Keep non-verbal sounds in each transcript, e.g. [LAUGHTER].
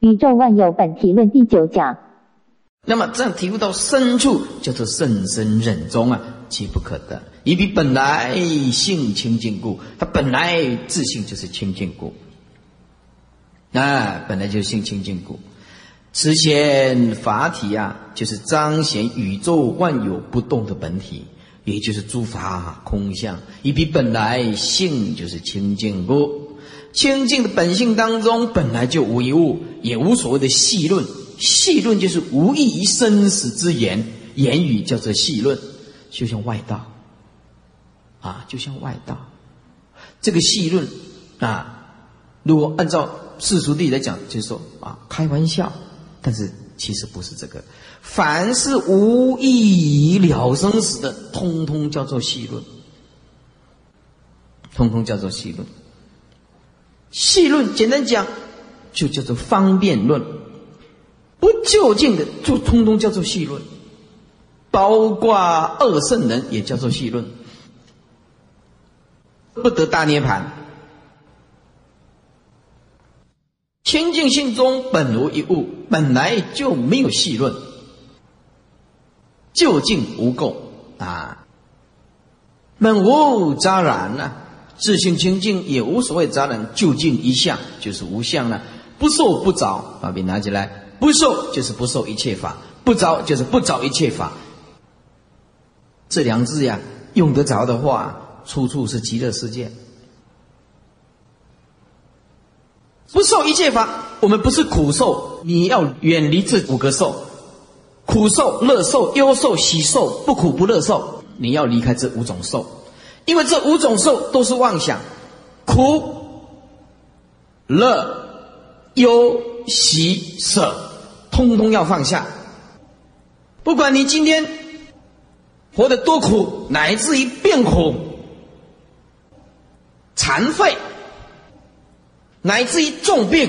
宇宙万有本体论第九讲。那么这样体悟到深处，叫做甚深忍中啊，其不可得。以彼本来性清净故，他本来自性就是清净故。啊，本来就性清净故。此显法体啊，就是彰显宇宙万有不动的本体，也就是诸法空相。以彼本来性就是清净故，清净的本性当中本来就无一物，也无所谓的细论。细论就是无异于生死之言，言语叫做细论，就像外道，啊，就像外道。这个细论啊，如果按照世俗地来讲，就是说啊，开玩笑。但是其实不是这个，凡是无异于了生死的，通通叫做细论，通通叫做细论。细论简单讲，就叫做方便论。不究竟的，就通通叫做细论，包括二圣人也叫做细论，不得大涅盘。清净性中本无一物，本来就没有细论，究竟无垢。啊，本无杂染啊，自性清净也无所谓杂染，究竟一相就是无相了，不受不着，把笔拿起来。不受就是不受一切法，不着就是不着一切法。这两字呀，用得着的话，处处是极乐世界。不受一切法，我们不是苦受，你要远离这五个受：苦受、乐受、忧受、喜受，不苦不乐受。你要离开这五种受，因为这五种受都是妄想，苦、乐、忧、喜、舍。通通要放下，不管你今天活得多苦，乃至于变苦、残废，乃至于重病，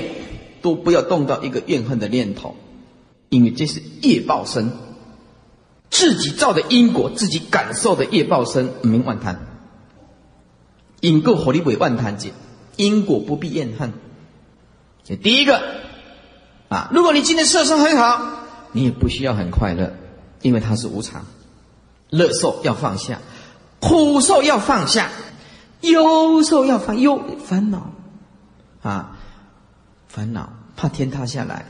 都不要动到一个怨恨的念头，因为这是业报身，自己造的因果，自己感受的业报身，名万贪。因果火力为万贪劫，因果不必怨恨。这第一个。啊！如果你今天色身很好，你也不需要很快乐，因为它是无常。乐受要放下，苦受要放下，忧受要放忧烦恼啊，烦恼怕天塌下来，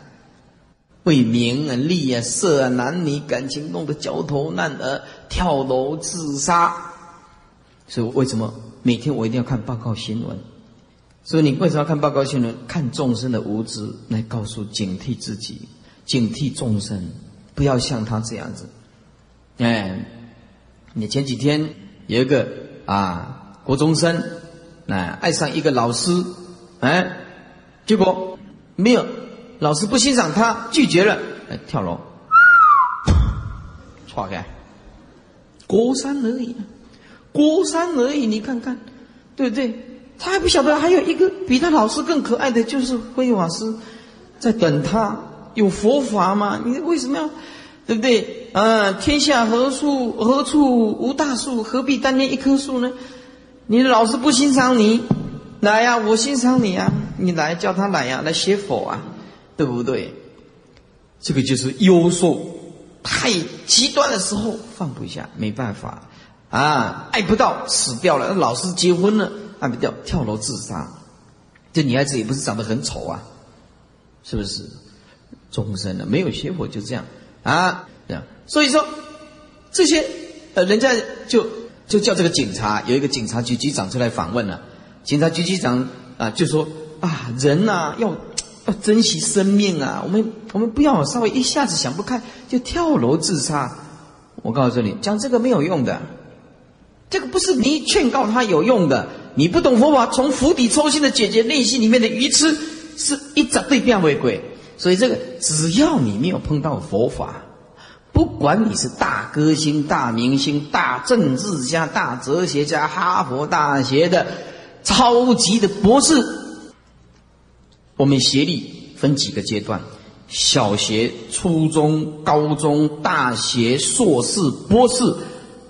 为名啊利啊色啊男女感情弄得焦头烂额，跳楼自杀。所以为什么每天我一定要看报告新闻？所以你为什么要看报告新闻？看众生的无知，来告诉警惕自己，警惕众生，不要像他这样子。哎，你前几天有一个啊，国中生，哎，爱上一个老师，哎，结果没有，老师不欣赏他，拒绝了，哎，跳楼，错开，国三而已，国三而已，你看看，对不对？他还不晓得，还有一个比他老师更可爱的就是慧法师，在等他。有佛法吗？你为什么要，对不对？啊，天下何处何处无大树？何必单恋一棵树呢？你老师不欣赏你，来呀，我欣赏你啊！你来叫他来呀，来学佛啊，对不对？这个就是优受太极端的时候放不下，没办法啊，爱不到死掉了。老师结婚了。爱不掉，跳楼自杀。这女孩子也不是长得很丑啊，是不是？终身的没有学佛就这样啊，这样。所以说，这些呃，人家就就叫这个警察，有一个警察局局长出来访问了。警察局局长啊，就说啊，人呐要要珍惜生命啊，我们我们不要稍微一下子想不开就跳楼自杀。我告诉你，讲这个没有用的，这个不是你劝告他有用的。你不懂佛法，从釜底抽薪的解决内心里面的愚痴，是一直对变为鬼。所以这个，只要你没有碰到佛法，不管你是大歌星、大明星、大政治家、大哲学家、哈佛大学的超级的博士，我们学历分几个阶段：小学、初中、高中、大学、硕士、博士、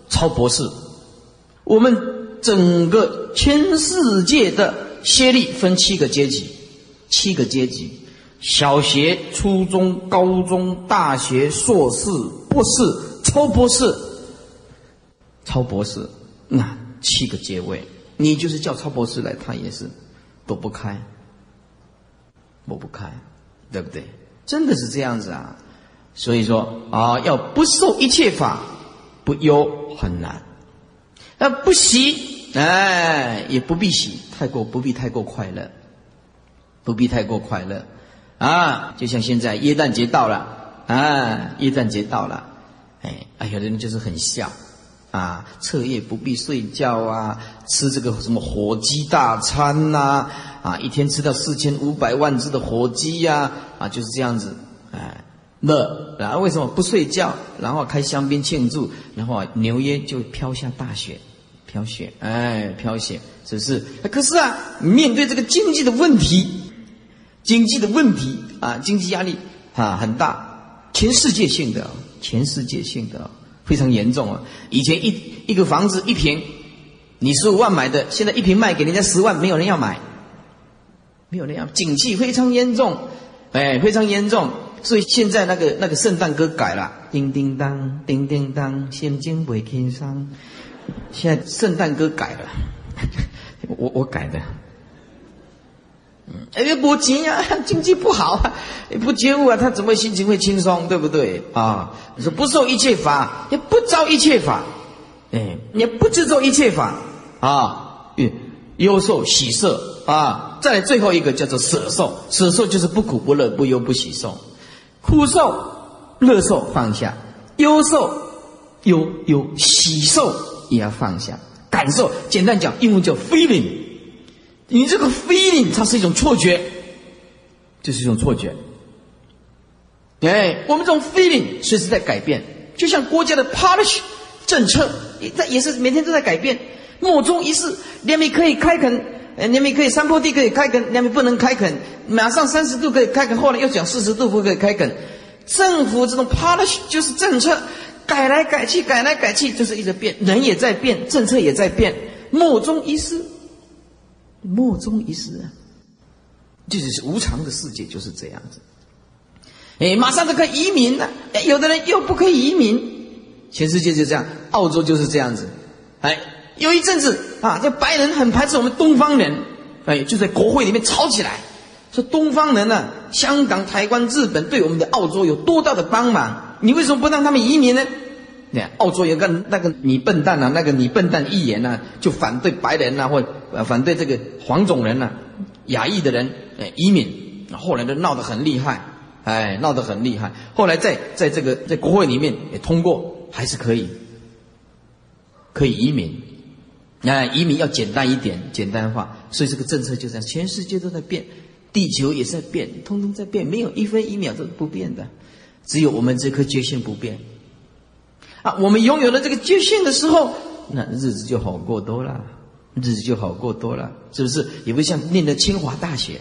超博士。我们。整个全世界的先例分七个阶级，七个阶级，小学、初中、高中、大学、硕士、博士、超博士、超博士，那七个阶位，你就是叫超博士来，他也是躲不开，躲不开，对不对？真的是这样子啊！所以说啊，要不受一切法不忧很难，那不喜哎也不必喜，太过不必太过快乐，不必太过快乐啊！就像现在耶诞节到了啊，耶诞节到了，哎哎，有的人就是很笑啊，彻夜不必睡觉啊，吃这个什么火鸡大餐呐啊，一天吃到四千五百万只的火鸡呀啊，就是这样子哎。乐，然后为什么不睡觉？然后开香槟庆祝，然后纽约就飘下大雪，飘雪，哎，飘雪，是不是？可是啊，面对这个经济的问题，经济的问题啊，经济压力啊很大，全世界性的，全世界性的非常严重啊。以前一一个房子一平，你十五万买的，现在一平卖给人家十万，没有人要买，没有人要，景气非常严重，哎，非常严重。所以现在那个那个圣诞歌改了，叮叮当，叮叮当，心情未轻松。现在圣诞歌改了，我我改的。嗯，哎，不急呀，[LAUGHS] 经济不好啊，不觉悟啊，他怎么心情会轻松？对不对啊？你说不受一切法，也不招一切法，哎，也不执着一切法啊，优受喜色啊，再来最后一个叫做舍受，舍受就是不苦不乐不忧不喜受。苦受、乐受放下，忧受、忧忧喜受也要放下。感受，简单讲，英文叫 feeling。你这个 feeling 它是一种错觉，这是一种错觉。哎，我们这种 feeling 随时在改变，就像国家的 policy 政策，在也是每天都在改变。莫衷一是，两米可以开垦，呃，两米可以山坡地可以开垦，两米不能开垦。马上三十度可以开垦，后来又讲四十度不可以开垦。政府这种 policy 就是政策，改来改去，改来改去，就是一直变。人也在变，政策也在变，莫衷一是，莫衷一是啊，就是无常的世界就是这样子。哎，马上就可以移民了，哎，有的人又不可以移民，全世界就这样，澳洲就是这样子。哎，有一阵子啊，这白人很排斥我们东方人，哎，就在国会里面吵起来。说东方人呢，香港、台湾、日本对我们的澳洲有多大的帮忙？你为什么不让他们移民呢？看澳洲有个那个你笨蛋啊，那个你笨蛋议员呢，就反对白人呐，或呃反对这个黄种人呐、亚裔的人哎移民。后来都闹得很厉害，哎，闹得很厉害。后来在在这个在国会里面也通过，还是可以可以移民。那移民要简单一点，简单化。所以这个政策就这样，全世界都在变。地球也在变，通通在变，没有一分一秒都不变的，只有我们这颗决心不变。啊，我们拥有了这个决心的时候，那日子就好过多了，日子就好过多了，是不是？也不像念的清华大学，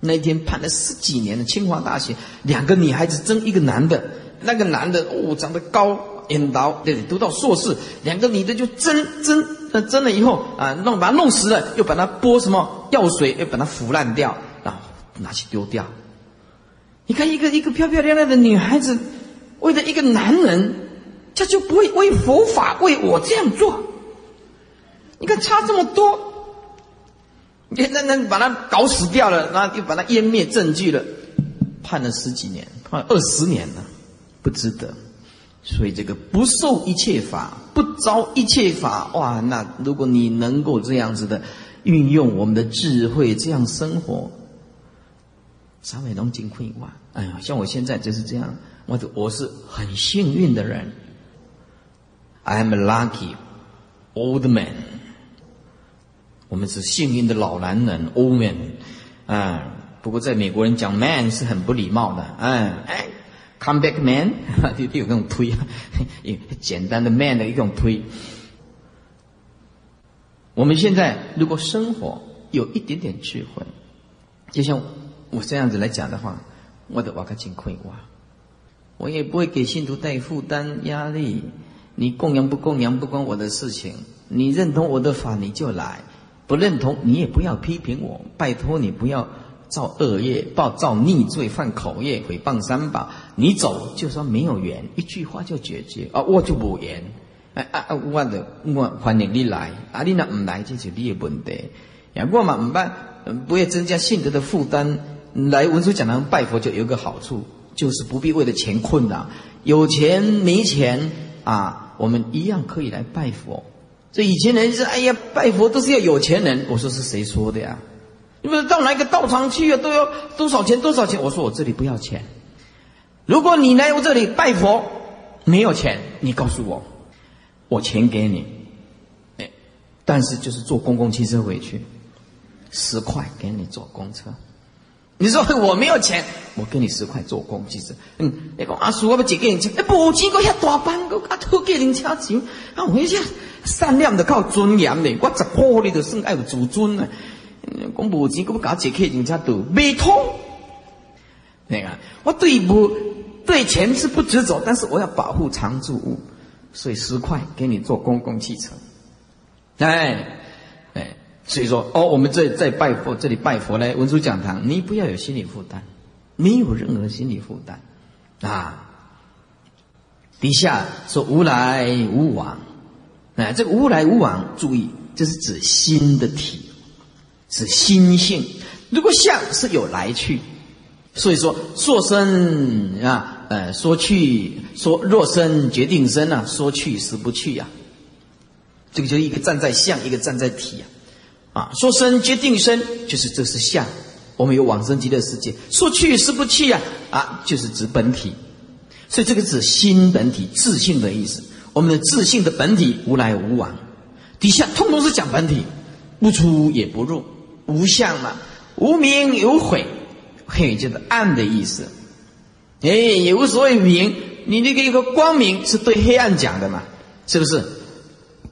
那一天判了十几年的清华大学，两个女孩子争一个男的，那个男的哦长得高，引导对读到硕士，两个女的就争争，那争了以后啊，弄把他弄死了，又把他拨什么药水，又把他腐烂掉。然后拿去丢掉。你看，一个一个漂漂亮亮的女孩子，为了一个男人，她就不会为佛法为我这样做。你看差这么多。你那那把他搞死掉了，然后又把他湮灭证据了，判了十几年，判了二十年了，不值得。所以这个不受一切法，不招一切法，哇！那如果你能够这样子的运用我们的智慧，这样生活。稍微拢金亏哇！哎呀，像我现在就是这样，我我是很幸运的人。I'm a lucky old man。我们是幸运的老男人，old man。啊，不过在美国人讲 man 是很不礼貌的。哎哎，come back man，就 [LAUGHS] 有那种推，[LAUGHS] 简单的 man 的一种推。我们现在如果生活有一点点智慧，就像。我这样子来讲的话，我的瓦克金亏哇，我也不会给信徒带负担压力。你供养不供养不关我的事情，你认同我的法你就来，不认同你也不要批评我，拜托你不要造恶业，报造逆罪，犯口业，诽谤三宝。你走就说没有缘，一句话就解决啊，我就无缘。哎啊啊，我的我欢迎你来，啊你若唔来这是你的问题。呀，我嘛唔办，不会增加信德的负担。来文殊讲堂拜佛就有个好处，就是不必为了钱困扰。有钱没钱啊，我们一样可以来拜佛。这以前人说，哎呀，拜佛都是要有钱人。我说是谁说的呀？你不是到哪个道场去啊，都要多少钱？多少钱？我说我这里不要钱。如果你来我这里拜佛没有钱，你告诉我，我钱给你。哎，但是就是坐公共汽车回去，十块给你坐公车。你说我没有钱，我给你十块坐公汽车。嗯，那个阿叔，我不借给你钱，哎，不钱我遐大班，我阿偷给人家钱，啊，我一下善良的靠尊严的，我十块你都算爱有自尊啊。讲无钱，我不搞借给人家都未通。那个，我对不对钱是不执着，但是我要保护常住物，所以十块给你坐公共汽车。哎。所以说，哦，我们在在拜佛，这里拜佛呢，文殊讲堂，你不要有心理负担，没有任何心理负担，啊。底下说无来无往，哎，这个无来无往，注意，这是指心的体，是心性。如果相是有来去，所以说说生啊，呃，说去说若生决定生啊，说去是不去呀。这个就一个站在相，一个站在体啊。啊，说生决定生，就是这是相。我们有往生极乐世界。说去是不去呀？啊，就是指本体。所以这个指心本体、自信的意思。我们的自信的本体无来无往，底下通通是讲本体，不出也不入，无相嘛，无明有悔，悔就是暗的意思。哎，也无所谓明，你那个一个光明是对黑暗讲的嘛，是不是？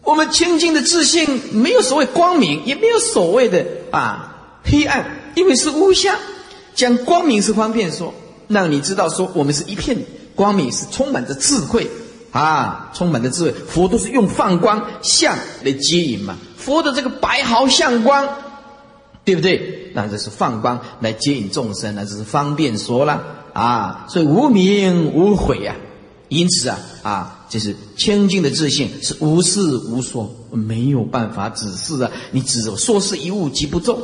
我们清净的自信没有所谓光明，也没有所谓的啊黑暗，因为是无相。讲光明是方便说，让你知道说我们是一片光明，是充满着智慧啊，充满着智慧。佛都是用放光相来接引嘛，佛的这个白毫相光，对不对？那这是放光来接引众生，那这是方便说了啊。所以无名无悔呀，因此啊啊。就是清净的自信是无事无说，没有办法指示啊！你只说是一物即不中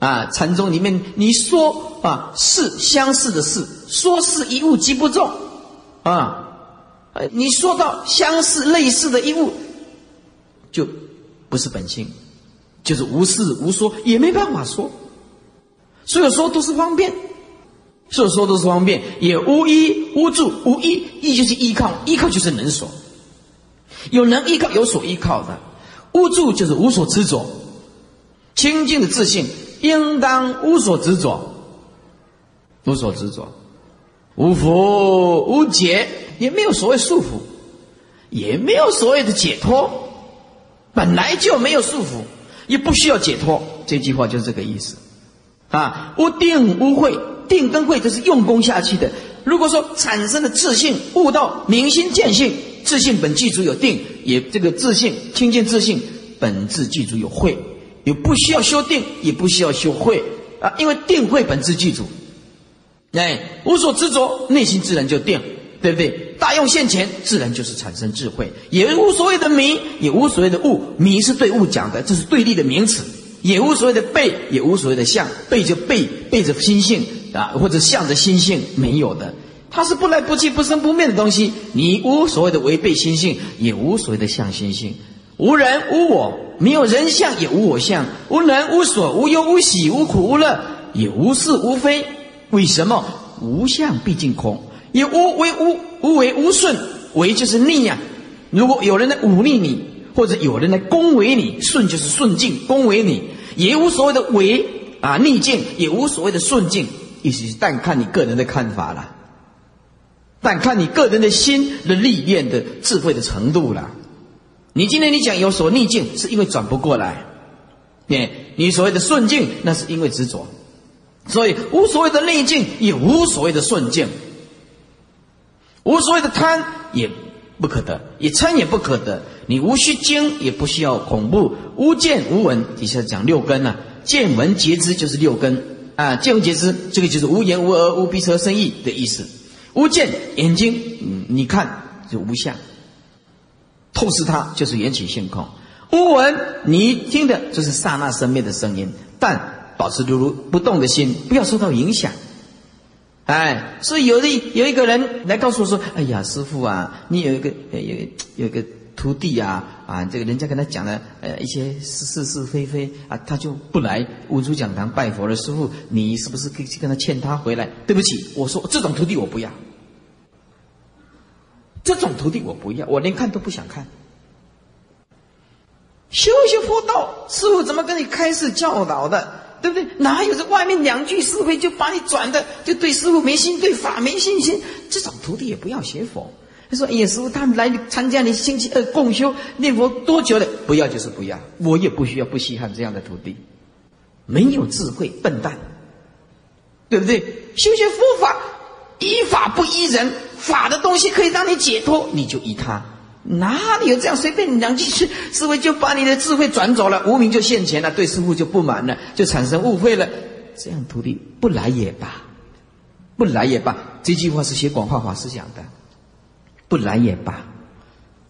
啊！禅宗里面你说啊是相似的事，说是一物即不中啊！你说到相似类似的一物，就不是本性，就是无事无说，也没办法说，所以说都是方便。所说都是方便，也无依无助，无依依就是依靠，依靠就是能所，有能依靠，有所依靠的，无助就是无所执着，清净的自信应当无所执着，无所执着，无福无解，也没有所谓束缚，也没有所谓的解脱，本来就没有束缚，也不需要解脱，这句话就是这个意思，啊，无定无慧。定跟慧都是用功下去的。如果说产生了自信，悟到明心见性，自信本具足有定，也这个自信清净自信本质具足有慧，也不需要修定，也不需要修慧。啊，因为定慧本质具足，哎，无所执着，内心自然就定，对不对？大用现前，自然就是产生智慧，也无所谓的迷，也无所谓的悟，迷是对悟讲的，这是对立的名词，也无所谓的背，也无所谓的相，背就背背着心性。啊，或者向着心性没有的，它是不来不去、不生不灭的东西。你无所谓的违背心性，也无所谓的向心性。无人无我，没有人相，也无我相。无能无所，无忧无喜，无苦无乐，也无是无非。为什么？无相毕竟空，也无为无无为无顺，为就是逆呀。如果有人来忤逆你，或者有人来恭维你，顺就是顺境，恭维你也无所谓的为啊逆境，也无所谓的顺境。意思是，但看你个人的看法了，但看你个人的心的历练的智慧的程度了。你今天你讲有所逆境，是因为转不过来；你你所谓的顺境，那是因为执着。所以无所谓的逆境，也无所谓的顺境；无所谓的贪，也不可得；也嗔也不可得。你无需惊，也不需要恐怖；无见无闻，底下讲六根呐，见闻觉知就是六根。啊，见闻觉知，这个就是无言无耳无鼻舌身意的意思。无见眼睛，嗯，你看就无相，透视它就是缘起性空。无闻你听的就是刹那生灭的声音，但保持如如不动的心，不要受到影响。哎，所以有的有一个人来告诉我说：“哎呀，师傅啊，你有一个有有一个徒弟啊，啊，这个人家跟他讲了呃一些是是是非非啊，他就不来文殊讲堂拜佛了。师傅，你是不是可以去跟他劝他回来？对不起，我说这种徒弟我不要，这种徒弟我不要，我连看都不想看。修学佛道，师傅怎么跟你开始教导的？”对不对？哪有这外面两句是非就把你转的，就对师傅没心，对法没信心？这种徒弟也不要学佛。他说：“哎呀，师傅，他们来参加你星期二共修念佛多久了？不要就是不要，我也不需要不稀罕这样的徒弟，没有智慧，笨蛋，对不对？修学佛法，依法不依人，法的东西可以让你解脱，你就依他。”哪里有这样随便你两句师傅就把你的智慧转走了，无名就现前了，对师傅就不满了，就产生误会了。这样徒弟不来也罢，不来也罢。这句话是写广化法师讲的，不来也罢。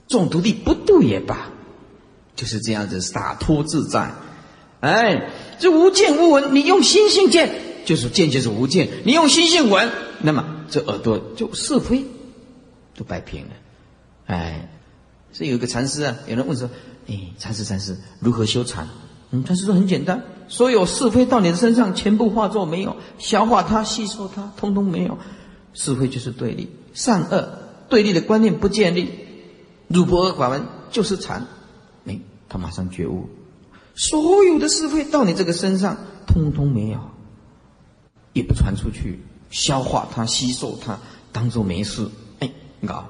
众徒弟不渡也罢，就是这样子洒脱自在。哎，这无见无闻，你用心性见，就是见就是无见；你用心性闻，那么这耳朵就是非都摆平了。哎。所以有一个禅师啊，有人问说：“哎，禅师，禅师如何修禅？”嗯，禅师说很简单，所有是非到你的身上，全部化作没有，消化它，吸收它，通通没有。是非就是对立，善恶对立的观念不建立，入不二法门就是禅。哎，他马上觉悟，所有的是非到你这个身上，通通没有，也不传出去，消化它，吸收它，当做没事。哎，搞，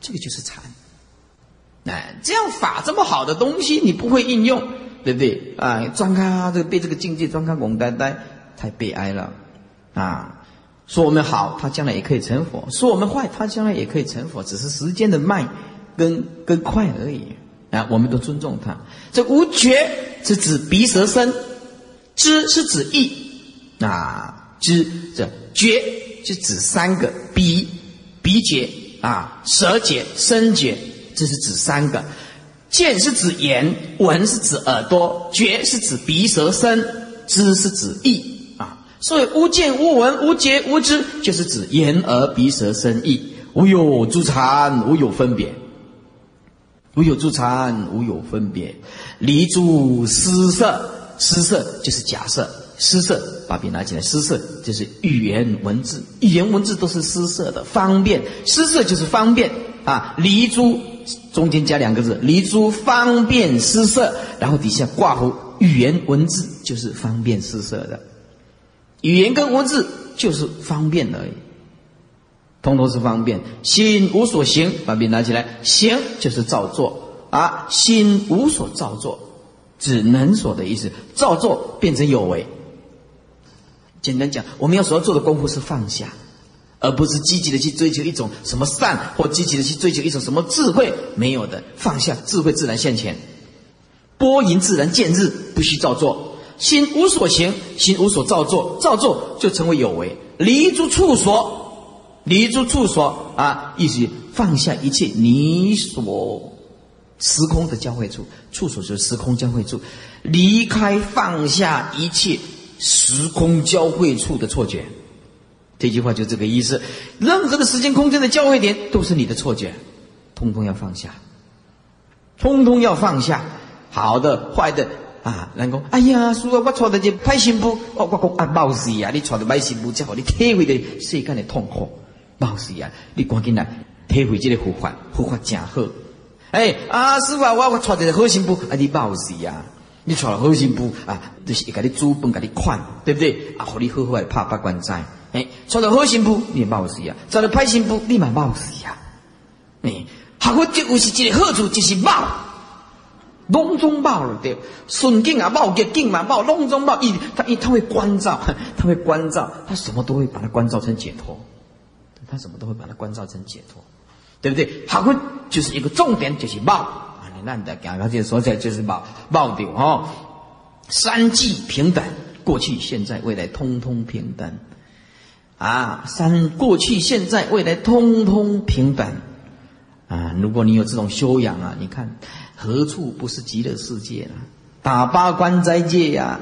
这个就是禅。哎，这样法这么好的东西，你不会应用，对不对？啊，钻开啊这个被这个境界专看懵呆呆，太悲哀了。啊，说我们好，他将来也可以成佛；说我们坏，他将来也可以成佛，只是时间的慢跟跟快而已。啊，我们都尊重他。这无觉是指鼻舌身，知是指意。啊，知这觉就指三个鼻鼻觉啊，舌觉、身觉。这是指三个，见是指眼，闻是指耳朵，觉是指鼻舌身，知是指意。所以无见无闻无觉无知，就是指眼耳鼻舌身意，无有诸禅，无有分别，无有诸禅，无有分别，离诸失色，失色就是假设，失色把笔拿起来，失色就是语言文字，语言文字都是失色的，方便，失色就是方便啊，离诸。中间加两个字，离诸方便失色，然后底下挂符语言文字，就是方便失色的。语言跟文字就是方便而已，通通是方便。心无所行，把笔拿起来，行就是造作啊，心无所造作，指能所的意思。造作变成有为。简单讲，我们要所要做的功夫是放下。而不是积极的去追求一种什么善，或积极的去追求一种什么智慧，没有的，放下智慧自然现前，波吟自然见日，不需造作，心无所行，心无所造作，造作就成为有为，离诸处所，离诸处所啊，意思放下一切你所时空的交汇处，处所就是时空交汇处，离开放下一切时空交汇处的错觉。这句话就这个意思，任何的时间空间的交汇点都是你的错觉，通通要放下，通通要放下，好的坏的啊，人讲，哎呀，叔啊，我错的这歹媳妇，哦，我讲啊，冒死啊，你错的歹媳妇，才互你体会到世间的痛苦，冒死啊，你赶紧来体会这个佛法，佛法真好，哎，啊，师傅啊，我我错的好媳妇，啊，你冒死啊。你娶了好媳妇啊，就是会给你煮饭，给你款，对不对？啊，互你好好来拍八关斋。哎，娶到好媳妇，你冒死啊！娶到歹媳妇，你嘛冒死啊。哎，学佛就是一个好处，就是冒，笼中冒了对。顺境啊冒，逆境嘛冒，笼中冒。一他一他会关照，[LAUGHS] 他会关照，他什么都会把它关照成解脱。他什么都会把它关照成解脱，对不对？学佛就是一个重点，就是冒。难得讲，而且说起来就是冒冒掉哈，三际平等，过去、现在、未来，通通平等。啊，三过去、现在、未来，通通平等。啊，如果你有这种修养啊，你看何处不是极乐世界呢？打八关斋戒呀，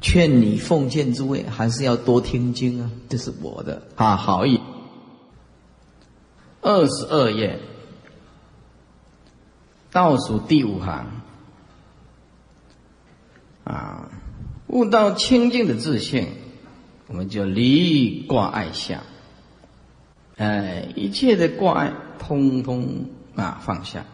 劝你奉劝诸位还是要多听经啊，这是我的啊好意。二十二页倒数第五行啊，悟到清净的自信。我们就离挂碍相，哎，一切的挂碍通通啊放下。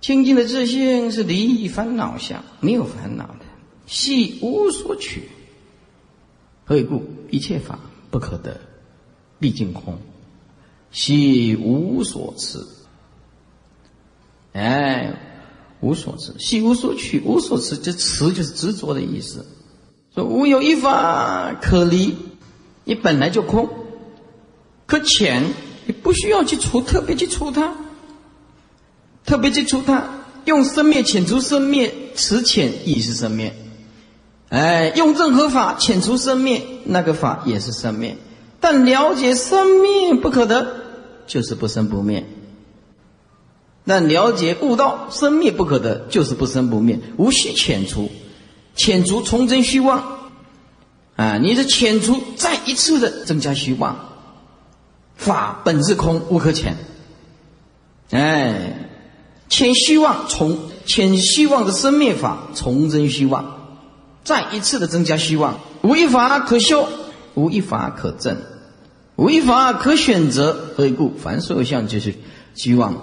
清净的自性是离烦恼相，没有烦恼的，系无所取。何以故？一切法不可得，毕竟空，系无所持。哎，无所持，系无所取，无所持，这持就是执着的意思。说无有一法可离，你本来就空，可浅，不需要去除，特别去除它，特别去除它，用生灭遣除生灭，此遣亦是生灭。哎，用任何法遣除生灭，那个法也是生灭。但了解生灭不可得，就是不生不灭。但了解悟道生灭不可得，就是不生不灭，无需遣除。遣除重增虚妄，啊，你是遣除再一次的增加虚妄。法本是空，无可遣。哎，遣虚妄，从遣虚妄的生灭法重增虚妄，再一次的增加虚妄。无一法可修，无一法可证，无一法可选择。何以故？凡所有相就是虚妄。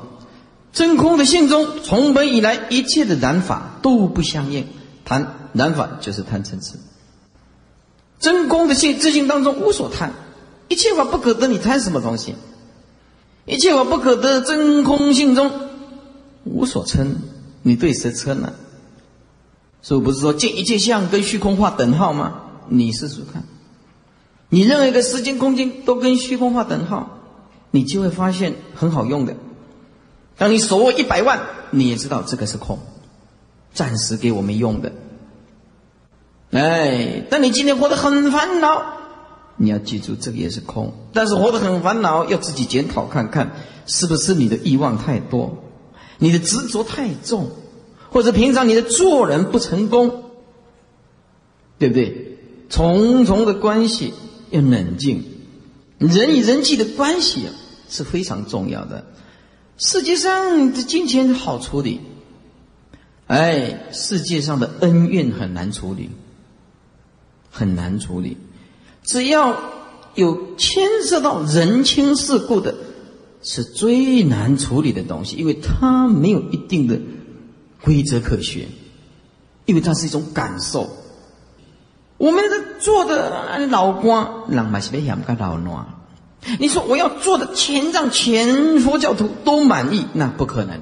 真空的性中，从本以来一切的染法都不相应。谈。难法就是贪嗔痴，真空的性自性当中无所贪，一切法不可得，你贪什么东西？一切法不可得，真空性中无所称，你对谁称呢？所以不是说见一切相跟虚空画等号吗？你试试看，你任何一个时间空间都跟虚空画等号，你就会发现很好用的。当你手握一百万，你也知道这个是空，暂时给我们用的。哎，但你今天活得很烦恼，你要记住，这个也是空。但是活得很烦恼，要自己检讨看看，是不是你的欲望太多，你的执着太重，或者平常你的做人不成功，对不对？重重的关系要冷静，人与人际的关系是非常重要的。世界上的金钱好处理，哎，世界上的恩怨很难处理。很难处理，只要有牵涉到人情世故的，是最难处理的东西，因为它没有一定的规则可循，因为它是一种感受。我们的做的老光，让马西贝想个老暖。你说我要做的全让全佛教徒都满意，那不可能，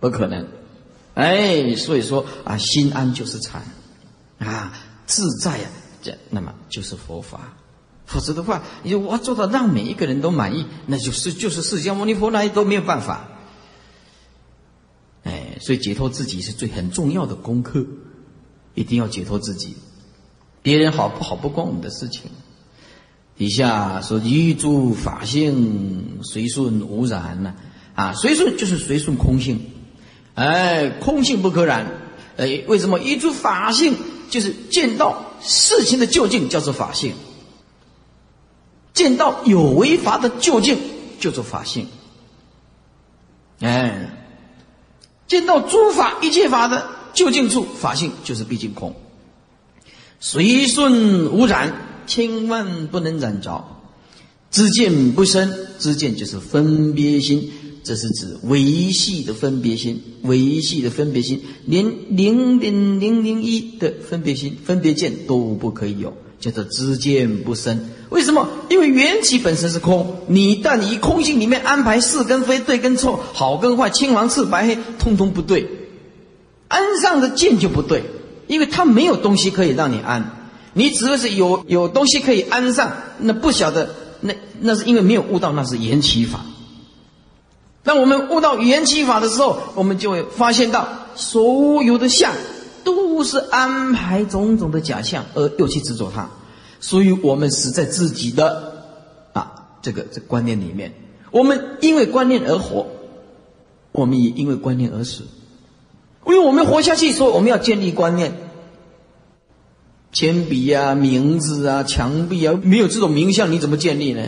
不可能。哎，所以说啊，心安就是禅啊。自在呀，这那么就是佛法，否则的话，你我做到让每一个人都满意，那就是就是释迦牟尼佛那都没有办法。哎，所以解脱自己是最很重要的功课，一定要解脱自己。别人好不好不关我们的事情。底下说一诸法性随顺无染呢，啊，随顺就是随顺空性，哎，空性不可染。哎，为什么一诸法性？就是见到事情的究竟叫做法性，见到有为法的究竟叫做法性。哎，见到诸法一切法的究竟处，法性就是毕竟空。随顺无染，千万不能染着。知见不生，知见就是分别心。这是指维系的分别心，维系的分别心，连零点零零一的分别心、分别见都不可以有，叫做知见不生。为什么？因为缘起本身是空，你但你空性里面安排是跟非、对跟错、好跟坏、青黄赤白黑，通通不对，安上的见就不对，因为它没有东西可以让你安，你只要是有有东西可以安上，那不晓得，那那是因为没有悟到，那是缘起法。当我们悟到缘起法的时候，我们就会发现到所有的相都是安排种种的假象，而又去执着它，所以我们死在自己的啊这个这观念里面。我们因为观念而活，我们也因为观念而死。因为我们活下去，所以我们要建立观念。铅笔啊，名字啊，墙壁啊，没有这种名相，你怎么建立呢？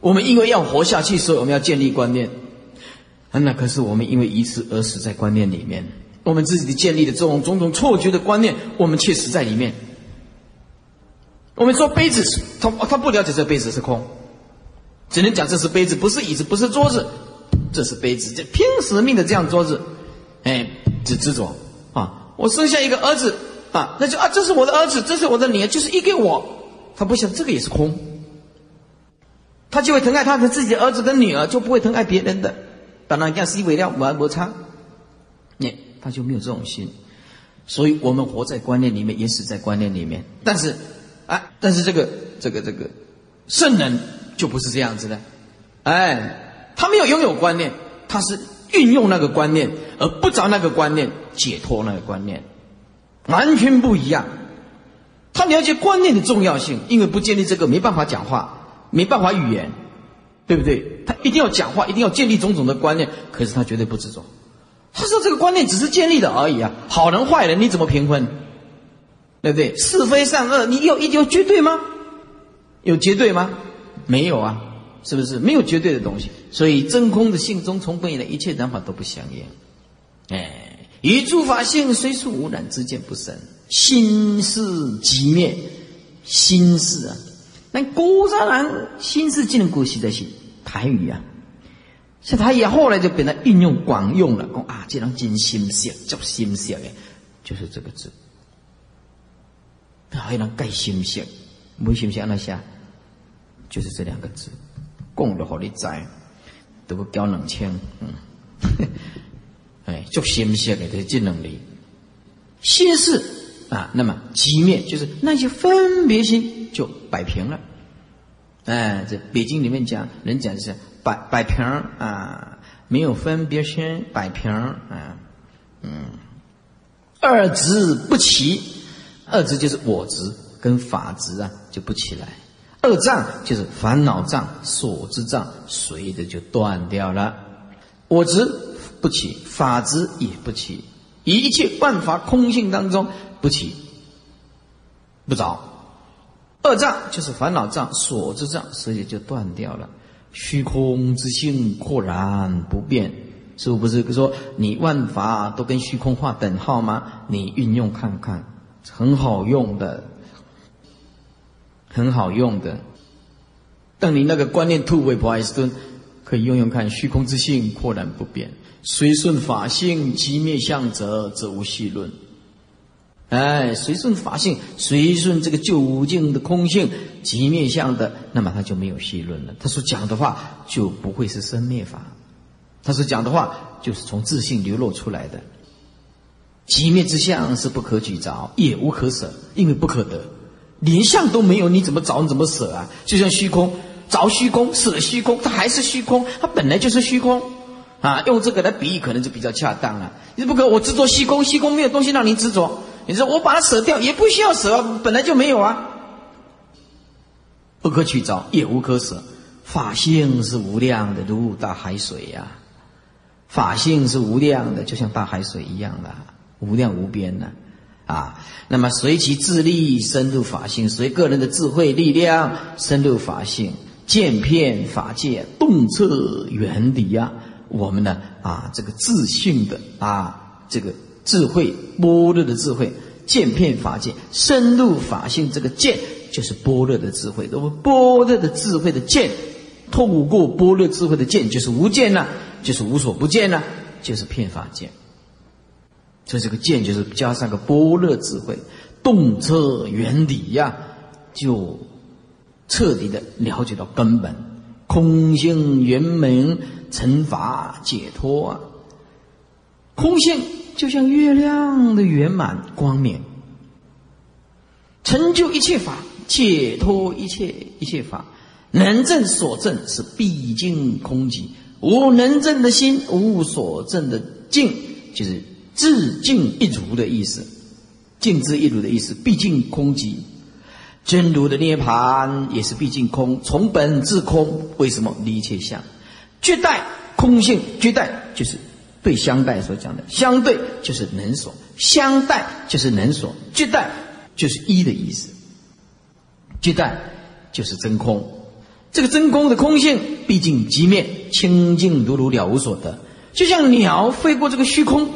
我们因为要活下去，所以我们要建立观念。那可是我们因为一次而死在观念里面，我们自己建立的这种种种错觉的观念，我们却死在里面。我们说杯子，他他不了解这杯子是空，只能讲这是杯子，不是椅子，不是桌子，这是杯子，就拼死命的这样桌子，哎，只执着。啊！我生下一个儿子。啊，那就啊，这是我的儿子，这是我的女儿，就是一个我，他不想这个也是空，他就会疼爱他的自己的儿子跟女儿，就不会疼爱别人的。当然，讲是为了玩摩擦，你他就没有这种心，所以我们活在观念里面，也死在观念里面。但是，啊，但是这个这个这个圣人就不是这样子的，哎，他没有拥有观念，他是运用那个观念，而不着那个观念解脱那个观念，完全不一样。他了解观念的重要性，因为不建立这个，没办法讲话，没办法语言。对不对？他一定要讲话，一定要建立种种的观念，可是他绝对不执着。他说这个观念只是建立的而已啊，好人坏人你怎么评分？对不对？是非善恶，你有一有绝对吗？有绝对吗？没有啊，是不是？没有绝对的东西。所以真空的性中，从本以来一切人法都不相应。哎，与诸法性虽是无染之见不生，心是即灭，心是啊。那古山人心思技能古习的是台语啊，像台语后来就变得运用广用了，讲啊，这人真心色，叫心色的，就是这个字。还有人盖心色，没心色那下，就是这两个字，讲了好你知，都不交两千，嗯，[LAUGHS] 哎，叫心色的就是这能力，心事啊，那么寂灭就是那些分别心。就摆平了，哎，这北京里面讲人讲的是摆摆平啊，没有分别心摆平啊，嗯，二执不齐，二执就是我执跟法执啊就不起来，二障就是烦恼障、所知障，随着就断掉了，我执不起，法执也不起，一切万法空性当中不起，不着。二障就是烦恼障、所知障，所以就断掉了。虚空之性豁然不变，是不是说你万法都跟虚空画等号吗？你运用看看，很好用的，很好用的。但你那个观念突围不爱顿，可以用用看。虚空之性豁然不变，随顺法性即灭相者，则无戏论。哎，随顺法性，随顺这个究竟的空性、即灭相的，那么他就没有戏论了。他所讲的话就不会是生灭法，他所讲的话就是从自信流露出来的。极灭之相是不可举着，也无可舍，因为不可得，连相都没有，你怎么找？你怎么舍啊？就像虚空，着虚空，舍虚空，它还是虚空，它本来就是虚空啊。用这个来比喻，可能就比较恰当了。你不可，我执着虚空，虚空没有东西让你执着。你说我把它舍掉，也不需要舍，本来就没有啊。不可取着，也无可舍。法性是无量的，如大海水呀。法性是无量的，就像大海水一样的，无量无边的啊。那么随其智力深入法性，随个人的智慧力量深入法性，见遍法界，洞彻原理呀。我们呢啊，这个自信的啊，这个。智慧般若的智慧，见遍法界，深入法性。这个见就是般若的智慧。那么般若的智慧的见，透过般若智慧的见，就是无见呐，就是无所不见呐，就是遍法见。所以这个见就是加上个般若智慧，洞彻原理呀，就彻底的了解到根本，空性圆满，惩罚解脱啊，空性。就像月亮的圆满光明，成就一切法，解脱一切一切法，能证所证是毕竟空寂，无能证的心，无所证的境，就是自净一如的意思。净之一如的意思，毕竟空寂。真如的涅盘也是毕竟空，从本自空。为什么离一切相？绝代空性，绝代就是对相待所讲的，相对就是能所，相待就是能所，绝代就是一的意思。绝代就是真空。这个真空的空性，毕竟极灭，清净如如了无所得。就像鸟飞过这个虚空，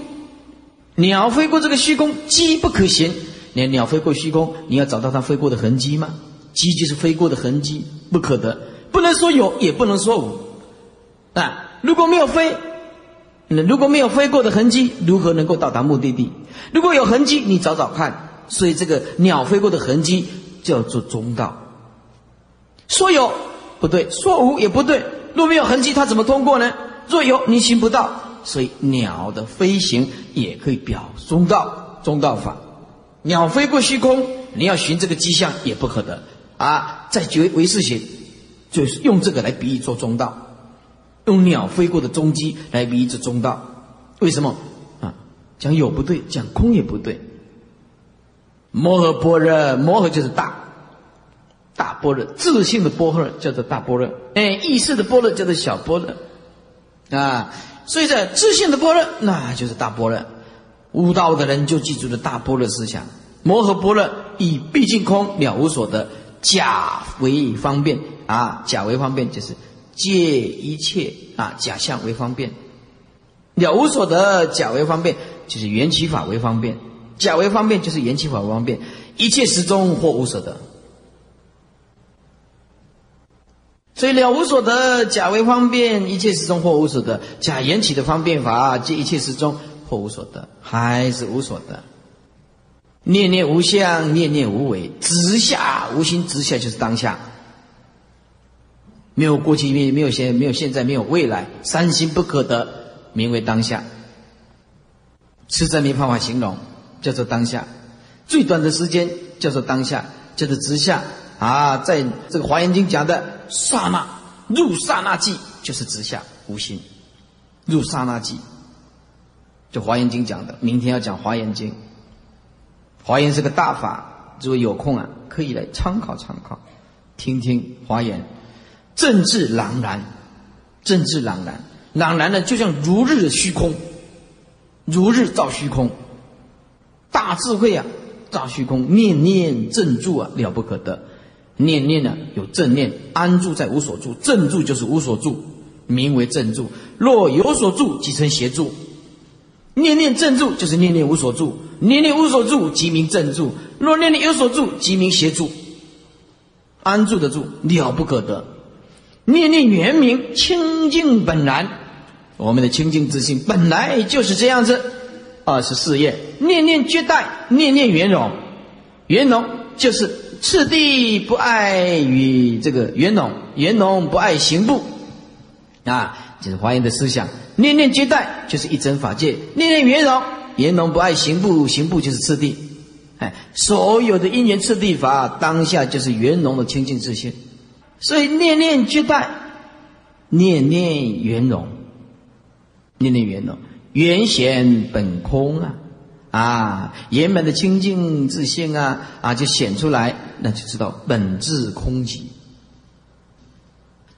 鸟飞过这个虚空，机不可行。连鸟飞过虚空，你要找到它飞过的痕迹吗？机就是飞过的痕迹，不可得，不能说有，也不能说无。啊，如果没有飞，那如果没有飞过的痕迹，如何能够到达目的地？如果有痕迹，你找找看。所以这个鸟飞过的痕迹叫做中道。说有不对，说无也不对。若没有痕迹，它怎么通过呢？若有，你行不到。所以鸟的飞行也可以表中道，中道法。鸟飞过虚空，你要寻这个迹象也不可得啊！在觉唯识学，就是用这个来比喻做中道，用鸟飞过的踪迹来比喻做中道。为什么啊？讲有不对，讲空也不对。摩诃般若，摩诃就是大，大般若，自信的般若叫做大般若，哎，意识的般若叫做小般若啊。所以在自信的般若，那就是大般若。悟道的人就记住了大般若思想，摩诃般若以毕竟空了无所得，假为方便啊，假为方便就是借一切啊假象为方便，了无所得，假为方便就是缘起法为方便，假为方便就是缘起法为方便，一切时中或无所得，所以了无所得，假为方便，一切时中或无所得，假缘起的方便法，借一切时中。或无所得，还是无所得。念念无相，念念无为，直下无心，直下就是当下。没有过去，没没有现，没有现在，没有未来，三心不可得，名为当下。实在没办法形容，叫做当下。最短的时间叫做当下，叫做直下啊。在这个《华严经》讲的刹那入刹那即，就是直下无心，入刹那即。就《华严经》讲的，明天要讲《华严经》。华严是个大法，如果有空啊，可以来参考参考，听听《华严》。政治朗然，政治朗然，朗然呢，就像如日的虚空，如日照虚空，大智慧啊，照虚空，念念正住啊，了不可得。念念呢，有正念，安住在无所住，正住就是无所住，名为正住。若有所住，即称邪住。念念正住，就是念念无所住；念念无所住，即名正住。若念念有所住，即名邪住。安住的住，了不可得。念念圆明清净本然，我们的清净之心本来就是这样子。二十四页，念念绝代，念念圆融，圆融就是次第不爱与这个圆融，圆融不爱行步，啊，就是华严的思想。念念皆待，就是一真法界；念念圆融，圆融不爱行步，行步就是次第。哎，所有的因缘次第法，当下就是圆融的清净自性。所以念念俱待，念念圆融，念念圆融，圆显本空啊！啊，圆满的清净自性啊啊，就显出来，那就知道本质空寂。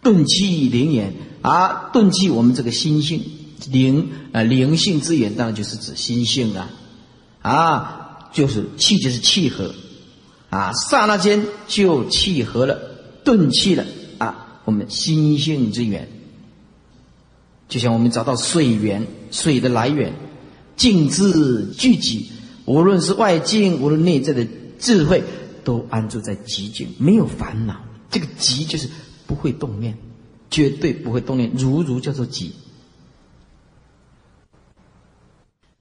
顿气灵眼啊，顿气我们这个心性灵啊灵性之眼，当然就是指心性啊，啊，就是气就是契合啊，刹那间就契合了，顿气了啊，我们心性之源，就像我们找到水源，水的来源，静自聚集，无论是外境，无论内在的智慧，都安住在极境，没有烦恼。这个极就是。不会动念，绝对不会动念。如如叫做寂，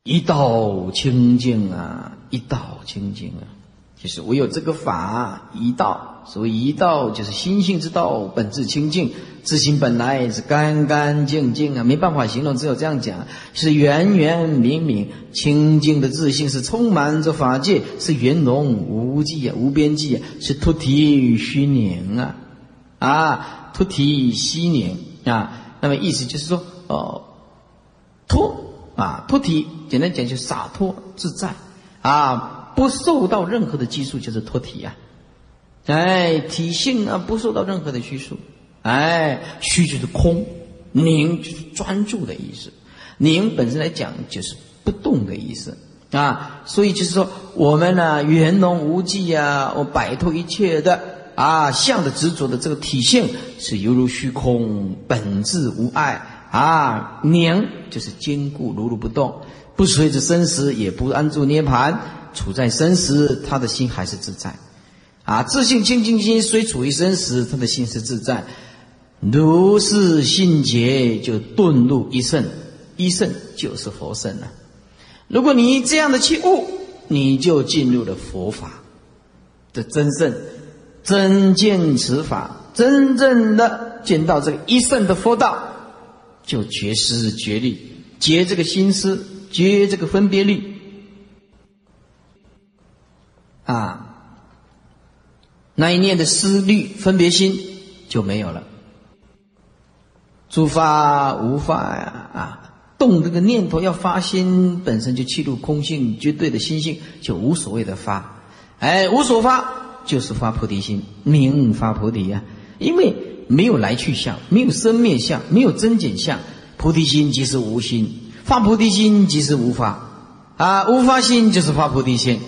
一道清净啊，一道清净啊，就是唯有这个法一道。所谓一道，就是心性之道，本质清净，自心本来是干干净净啊，没办法形容，只有这样讲，是圆圆明明清净的自信，是充满着法界，是圆融无际啊，无边际啊，是脱体虚宁啊。啊，脱体息宁啊，那么意思就是说，哦，脱啊，脱体，简单讲就洒脱自在啊，不受到任何的拘束，就是脱体呀。哎，体性啊，不受到任何的拘束。哎，虚就是空，凝就是专注的意思。凝本身来讲就是不动的意思啊。所以就是说，我们呢圆融无际啊，我摆脱一切的啊相的执着的这个体性，是犹如虚空，本质无碍啊。宁就是坚固如如不动，不随着生死，也不安住涅盘，处在生死，他的心还是自在啊。自信清净心虽处于生死，他的心是自在。如是心结，就顿入一圣，一圣就是佛圣了。如果你这样的去悟，你就进入了佛法的真圣，真见此法，真正的见到这个一圣的佛道，就绝思绝虑，绝这个心思，绝这个分别力，啊，那一念的思虑分别心就没有了。诸法无法呀啊，动这个念头要发心，本身就契入空性，绝对的心性就无所谓的发，哎，无所发就是发菩提心，明发菩提呀。因为没有来去相，没有生灭相，没有增减相，菩提心即是无心，发菩提心即是无法啊，无发心就是发菩提心。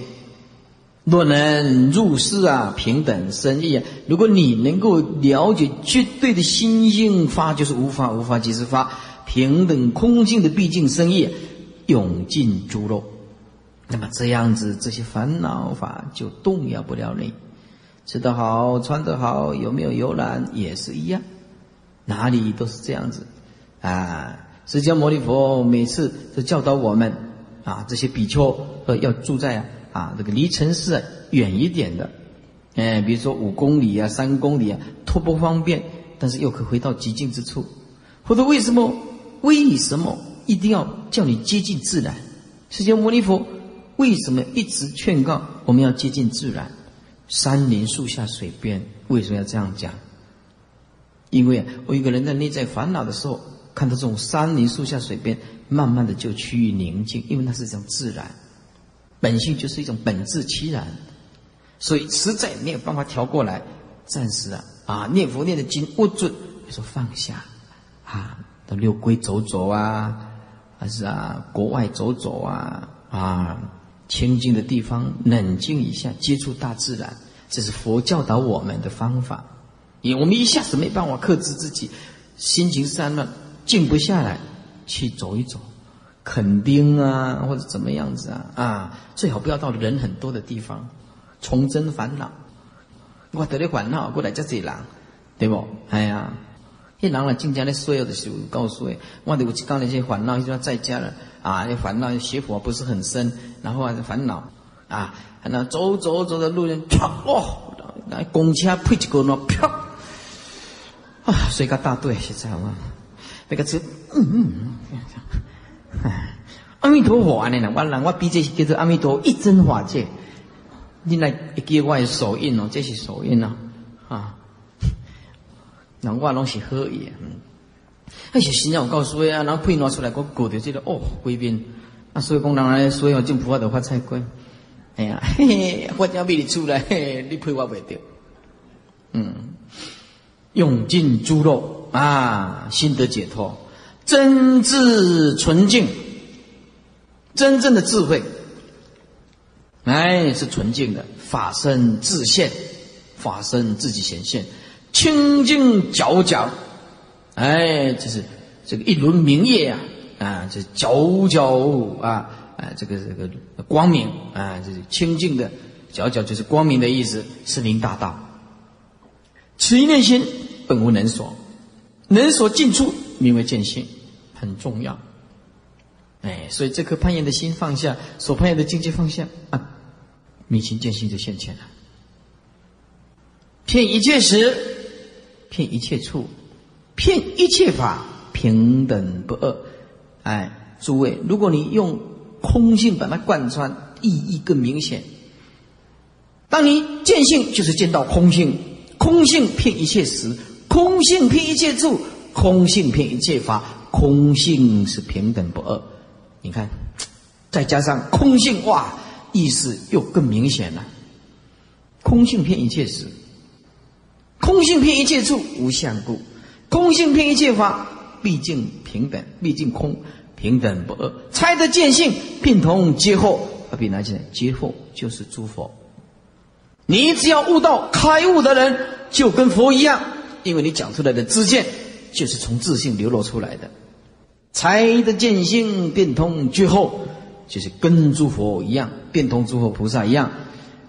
若能入世啊，平等生意啊。如果你能够了解绝对的心性发，就是无法无法即是发，平等空性的毕竟生意，永尽诸肉。那么这样子，这些烦恼法就动摇不了你。吃得好，穿得好，有没有游览也是一样，哪里都是这样子啊。释迦牟尼佛每次都教导我们啊，这些比丘呃要住在啊。啊，这个离城市远一点的，哎，比如说五公里啊、三公里啊，托不方便，但是又可回到极静之处。或者为什么？为什么一定要叫你接近自然？释迦牟尼佛为什么一直劝告我们要接近自然？山林、树下、水边，为什么要这样讲？因为我一个人在内在烦恼的时候，看到这种山林、树下、水边，慢慢的就趋于宁静，因为那是一种自然。本性就是一种本质凄然，所以实在没有办法调过来，暂时啊啊念佛念的经握住，你说放下，啊到六龟走走啊，还是啊国外走走啊啊清净的地方冷静一下，接触大自然，这是佛教导我们的方法。因为我们一下子没办法克制自己，心情散乱，静不下来，去走一走。垦丁啊，或者怎么样子啊？啊，最好不要到人很多的地方，重增烦恼。我得了烦恼，过来叫这人，对不？哎呀，那人了，进家咧睡的时候告诉我，我得我刚那些烦恼，就要在家了啊，那烦恼邪火不是很深，然后啊烦恼啊，那走走走的路人，啪哦，那公车配一个那啪啊，睡个大队现在好吗？那个车，嗯嗯。[LAUGHS] 阿弥陀佛，安尼啦，我人我比这叫做阿弥陀一真法界。你来给我手印哦，这是手印哦，啊，那我拢是好意。嗯，那些新人我告诉你啊，然后配拿出来，我过着这个哦，贵宾。啊，所以讲人来，所以我进菩萨的发财官。哎呀，嘿 [LAUGHS] 嘿，我要俾你出来，你配我袂得。嗯，用尽猪肉啊，心得解脱。真智纯净，真正的智慧，哎，是纯净的法身自现，法身自己显现，清净皎皎，哎，这是这个一轮明月啊，啊，这皎皎啊，啊，这个这个光明啊，这是清净的皎皎，就是光明的意思，是明大道。此一念心本无能所，能所尽处名为见性。很重要，哎，所以这颗攀岩的心放下，所攀岩的境界放下啊，明心见性就现前了。骗一切时，骗一切处，骗一切法，平等不二。哎，诸位，如果你用空性把它贯穿，意义更明显。当你见性，就是见到空性，空性骗一切时，空性骗一切处，空性骗一切法。空性是平等不二，你看，再加上空性哇，意思又更明显了。空性骗一切时，空性骗一切处，无相故；空性骗一切法，毕竟平等，毕竟空，平等不二。猜得见性，并同皆惑。何必拿起来？皆惑就是诸佛。你只要悟到开悟的人，就跟佛一样，因为你讲出来的知见，就是从自性流露出来的。才得见性，变通之后，就是跟诸佛一样，变通诸佛菩萨一样。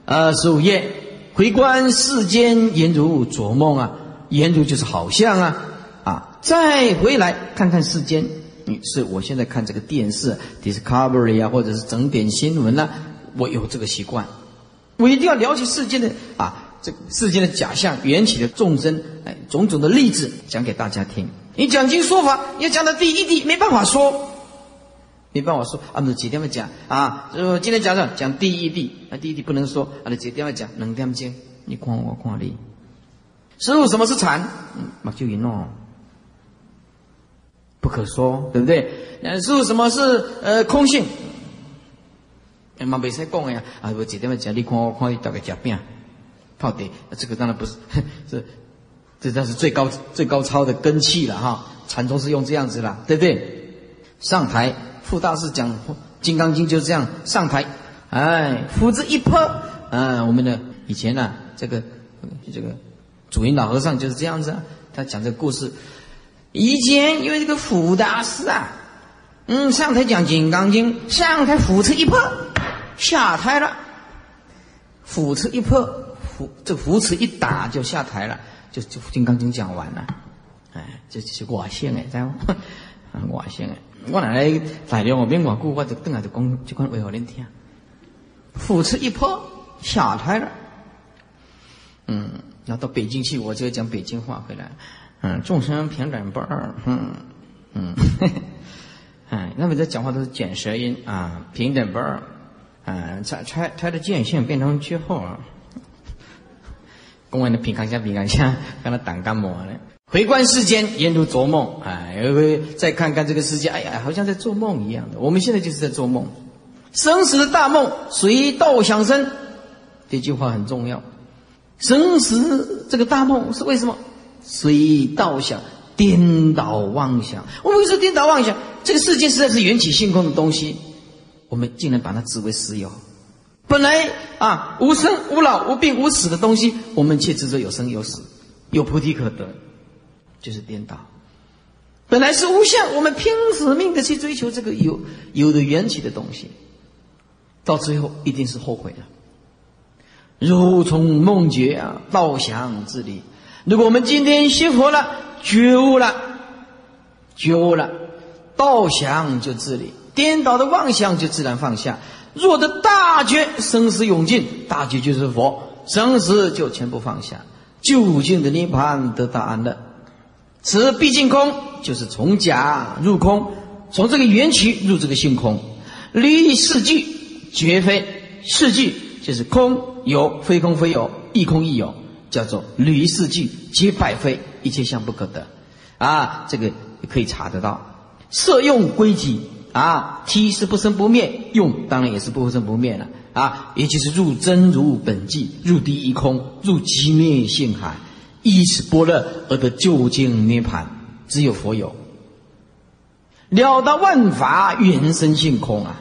呃，十五页，回观世间，言如昨梦啊，言如就是好像啊啊，再回来看看世间，你是我现在看这个电视，Discovery 啊，或者是整点新闻啊，我有这个习惯，我一定要了解世间的啊，这世间的假象缘起的众生，哎，种种的例子讲给大家听。你讲经说法，要讲到第一地，没办法说，没办法说。啊，那几点要讲啊？就今天讲的讲第一地，啊第一地不能说。啊，那几点要讲能点钟，你看我看你。师傅，什么是禅？马就云哦，不可说，对不对？师傅，什么是呃空性？嘛没使讲呀。啊，我几点要讲？你看我看你大概吃饼泡的，这个当然不是是。[LAUGHS] 这那是最高最高超的根器了哈，禅宗是用这样子了，对不对？上台，傅大师讲《金刚经》就是这样上台，哎，斧子一泼，嗯，我们的以前呢，这个这个主音老和尚就是这样子，他讲这个故事。以前因为这个傅大师啊，嗯，上台讲《金刚经》，上台斧子一泼，下台了，斧子一破，斧这斧子一打就下台了。就就《金刚经》讲完了，哎，这就是外性哎，知道外性哎，我奶奶材料我边讲故，我就等下就讲就讲话给恁听。斧持一破下台了，嗯，要到北京去，我就讲北京话回来。嗯，众生平等不二，嗯嗯，[LAUGHS] 哎，那么这讲话都是卷舌音啊，平等不二，嗯，拆拆拆的见性变成句号啊。公安的平康下平康下，跟他挡干膜呢。回观世间，言如做梦。哎，再看看这个世界，哎呀，好像在做梦一样的。我们现在就是在做梦。生死的大梦，随道想生。这句话很重要。生死这个大梦是为什么？随道想，颠倒妄想。我们说颠倒妄想，这个世界实在是缘起性空的东西，我们竟然把它指为实有。本来啊，无生无老无病无死的东西，我们却执着有生有死，有菩提可得，就是颠倒。本来是无相，我们拼死命的去追求这个有有的缘起的东西，到最后一定是后悔的。如从梦觉啊，道想自离。如果我们今天学佛了，觉悟了，觉悟了，道想就自离，颠倒的妄想就自然放下。若得大觉，生死永尽，大觉就是佛，生死就全部放下，究竟的涅槃得大安乐。此毕竟空，就是从假入空，从这个缘起入这个性空，离四句绝非四句，就是空有非空非有，亦空亦有，叫做离四句皆败非，一切相不可得。啊，这个可以查得到，色用归己。啊，体是不生不灭，用当然也是不生不灭了啊，也就是入真如本寂，入第一空，入寂灭性海，依此般若而得究竟涅盘，只有佛有。了达万法原生性空啊，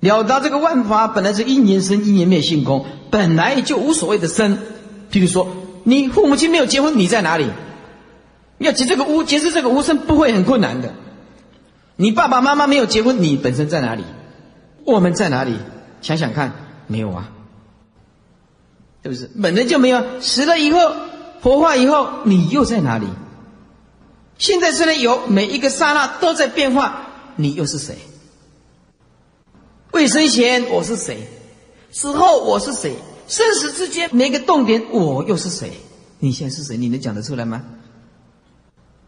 了达这个万法本来是一年生一年灭性空，本来就无所谓的生。譬如说，你父母亲没有结婚，你在哪里？要解这个无，解释这个无生，不会很困难的。你爸爸妈妈没有结婚，你本身在哪里？我们在哪里？想想看，没有啊，是不是？本来就没有，死了以后，活化以后，你又在哪里？现在虽然有，每一个刹那都在变化，你又是谁？未生前我是谁？死后我是谁？生死之间每个动点，我又是谁？你现在是谁？你能讲得出来吗？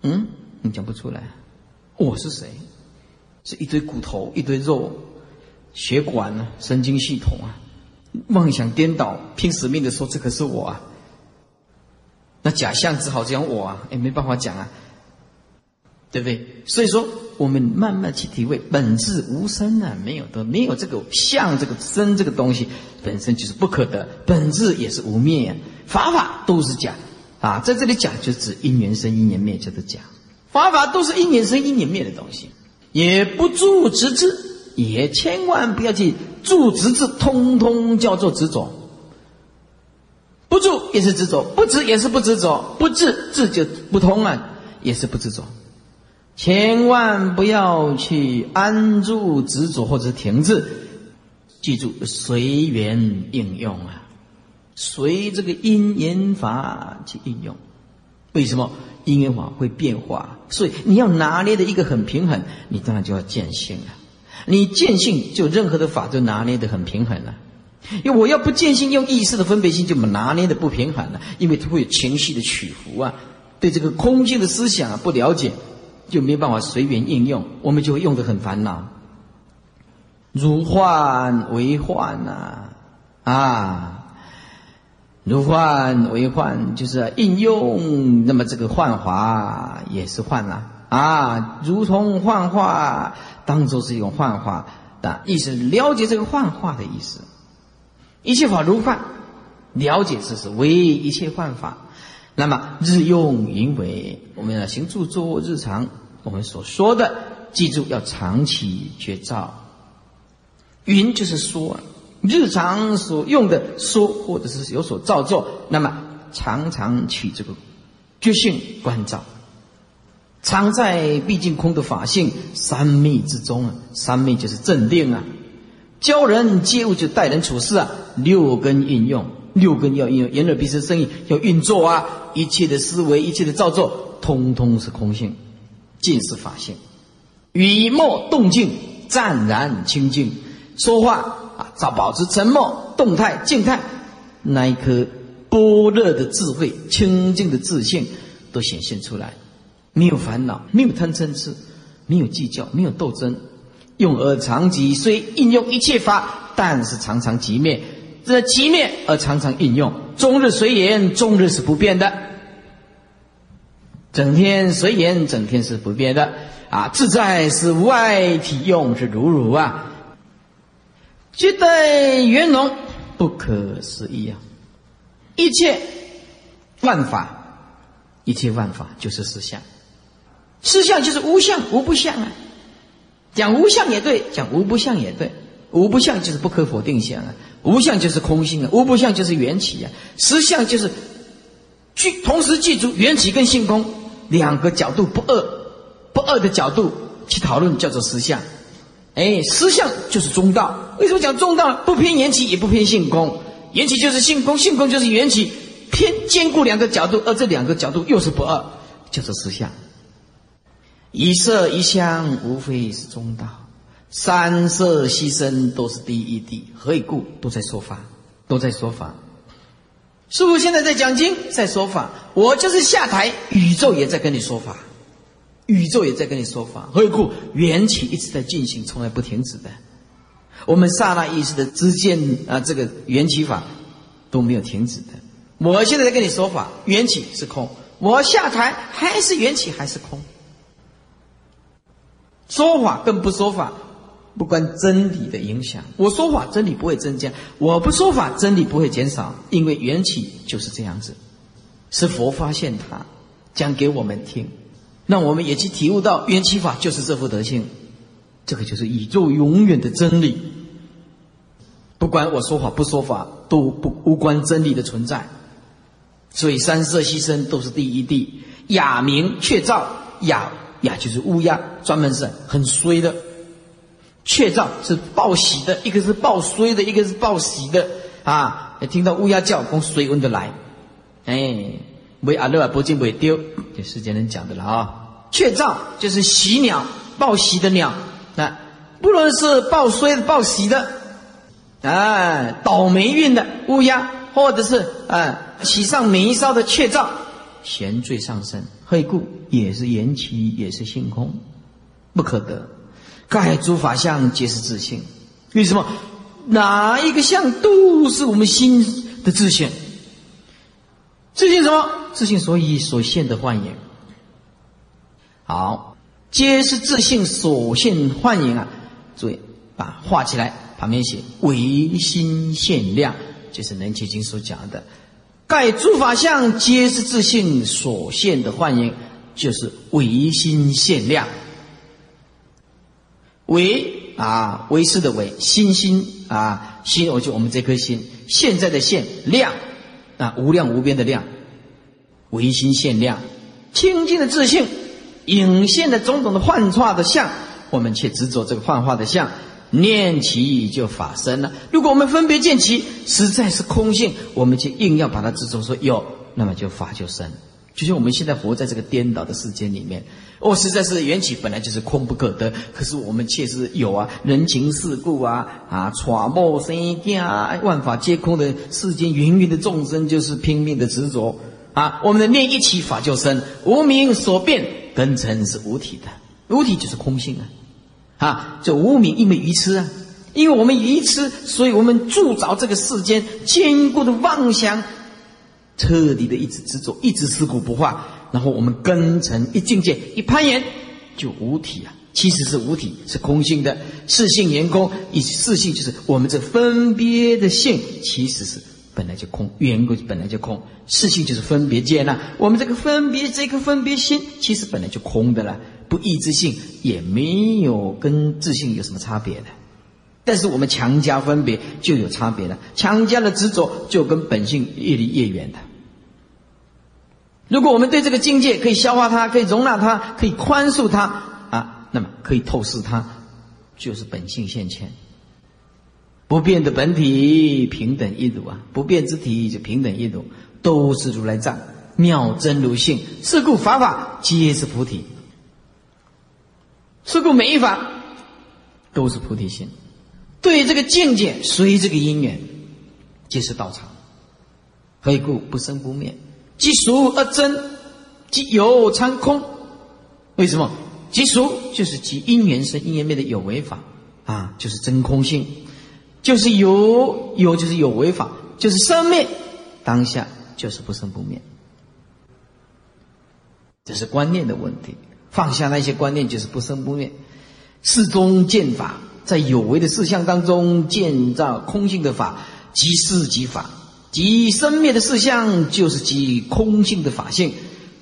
嗯，你讲不出来。我是谁？是一堆骨头，一堆肉，血管啊，神经系统啊，妄想颠倒，拼死命的说这可是我啊。那假象只好讲我啊，也没办法讲啊，对不对？所以说我们慢慢去体会，本质无生啊，没有的，没有这个相，这个生这个东西本身就是不可得，本质也是无灭啊，法法都是假啊，在这里假就指因缘生因缘灭，叫做假，法法都是因缘生因缘灭的东西，也不住执之，也千万不要去住执之，通通叫做执着。不住也是执着，不执也是不执着，不执执就不通了，也是不执着。千万不要去安住执着或者停滞，记住随缘应用啊，随这个因缘法去应用。为什么因缘法会变化？所以你要拿捏的一个很平衡，你当然就要见性了。你见性，就任何的法都拿捏的很平衡了。因为我要不见性，用意识的分别心就拿捏的不平衡了，因为它会有情绪的起伏啊，对这个空性的思想啊不了解，就没办法随缘应用，我们就会用的很烦恼。如幻为幻呐，啊，如幻为幻，就是应用，那么这个幻化也是幻啊，啊，如同幻化，当做是一种幻化的意思，了解这个幻化的意思。一切法如幻，了解这是唯一切幻法。那么日用云为，我们要行住坐日常，我们所说的，记住要长期觉照。云就是说，日常所用的说，或者是有所造作，那么常常取这个觉性关照，常在毕竟空的法性三昧之中啊，三昧就是镇定啊。教人接物就待人处事啊，六根运用，六根要运用，眼耳鼻舌身意要运作啊，一切的思维，一切的造作，通通是空性，尽是法性。语默动静湛然清净，说话啊，照保持沉默，动态静态，那一颗般若的智慧，清净的自信都显现出来，没有烦恼，没有贪嗔痴，没有计较，没有斗争。用而常极，虽应用一切法，但是常常极灭。这极灭而常常应用，终日随缘，终日是不变的。整天随缘，整天是不变的。啊，自在是外，体用是如如啊，绝对圆融，不可思议啊！一切万法，一切万法就是实相，实相就是无相，无不相啊。讲无相也对，讲无不相也对。无不相就是不可否定相啊，无相就是空性啊，无不相就是缘起啊。实相就是具同时记住缘起跟性空两个角度不二不二的角度去讨论，叫做实相。哎，实相就是中道。为什么讲中道？不偏缘起，也不偏性空。缘起就是性空，性空就是缘起，偏兼顾两个角度，而这两个角度又是不二，就是实相。一色一香，无非是中道；三色牺牲，都是第一谛。何以故？都在说法，都在说法。师傅现在在讲经，在说法。我就是下台，宇宙也在跟你说法，宇宙也在跟你说法。何以故？缘起一直在进行，从来不停止的。我们刹那意识的之间啊，这个缘起法都没有停止的。我现在在跟你说法，缘起是空；我下台还是缘起，还是空。说法跟不说法，不关真理的影响。我说法，真理不会增加；我不说法，真理不会减少。因为缘起就是这样子，是佛发现它，讲给我们听，让我们也去体悟到缘起法就是这副德性。这个就是宇宙永远的真理。不管我说法不说法，都不无关真理的存在。所以三色牺牲都是第一谛，哑明确照哑。哑，就是乌鸦，专门是很衰的。雀噪是报喜的，一个是报衰的，一个是报喜的啊！听到乌鸦叫，从水温的来，哎，为阿乐不进不丢，这世间人讲的了啊。雀噪就是喜鸟，报喜的鸟。那不论是报衰的、报喜的，啊，倒霉运的乌鸦，或者是啊喜上眉梢的雀兆，闲罪上身。何故？也是缘起，也是性空，不可得。盖诸法相皆是自性。为什么？哪一个相都是我们心的自性？自性什么？自性所以所现的幻影。好，皆是自性所现幻影啊！注意，把画起来，旁边写唯心现量，就是《能切经》所讲的。盖诸法相皆是自性所现的幻影，就是唯心现量。唯啊，唯是的唯，心心啊，心，我就我们这颗心，现在的现量啊，无量无边的量，唯心现量，清净的自性。影现的种种的幻化的相，我们却执着这个幻化的相，念其就法生了。如果我们分别见其实在是空性，我们却硬要把它执着说有，那么就法就生。就像我们现在活在这个颠倒的世间里面，哦，实在是缘起本来就是空不可得，可是我们却是有啊，人情世故啊，啊，揣摩生啊，万法皆空的世间，芸芸的众生就是拼命的执着啊。我们的念一起，法就生，无名所变。根尘是无体的，无体就是空性啊！啊，这无名因为愚痴啊，因为我们愚痴，所以我们铸造这个世间坚固的妄想，彻底的一直执着，一直尸骨不化，然后我们根尘一境界一攀岩，就无体啊！其实是无体，是空性的，四性言空，以四性就是我们这分别的性，其实是。本来就空，缘故本来就空，事性就是分别见呐。我们这个分别，这个分别心，其实本来就空的了，不异之性也没有跟自性有什么差别的。但是我们强加分别就有差别了，强加的执着就跟本性越离越远的。如果我们对这个境界可以消化它，可以容纳它，可以宽恕它啊，那么可以透视它，就是本性现前。不变的本体平等一如啊，不变之体就平等一如，都是如来藏，妙真如性。是故法法皆是菩提，是故每一法都是菩提心。对这个境界，随这个因缘，皆是道场。何以故不生不灭？即俗而真，即有参空。为什么？即俗就是即因缘生因缘灭的有为法啊，就是真空性。就是有有就是有为法，就是生灭当下就是不生不灭，这是观念的问题。放下那些观念就是不生不灭，世中见法，在有为的事项当中建造空性的法，即事即法，即生灭的事项就是即空性的法性。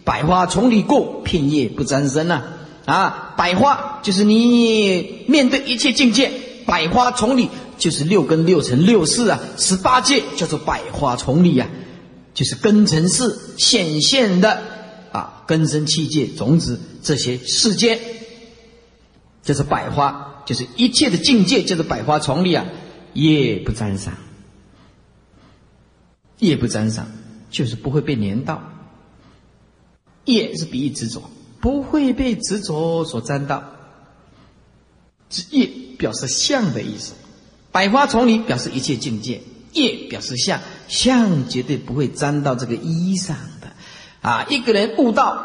百花丛里过，片叶不沾身呐！啊，百花就是你面对一切境界，百花丛里。就是六根六尘六识啊，十八界叫做百花丛里呀，就是根尘世显现的啊，根生器界种子这些世间，就是百花，就是一切的境界，叫做百花丛里啊，业不沾上，业不沾上，就是不会被粘到，业是比喻执着，不会被执着所沾到，是业表示相的意思。百花丛里表示一切境界，叶表示相，相绝对不会沾到这个衣裳的，啊，一个人悟道，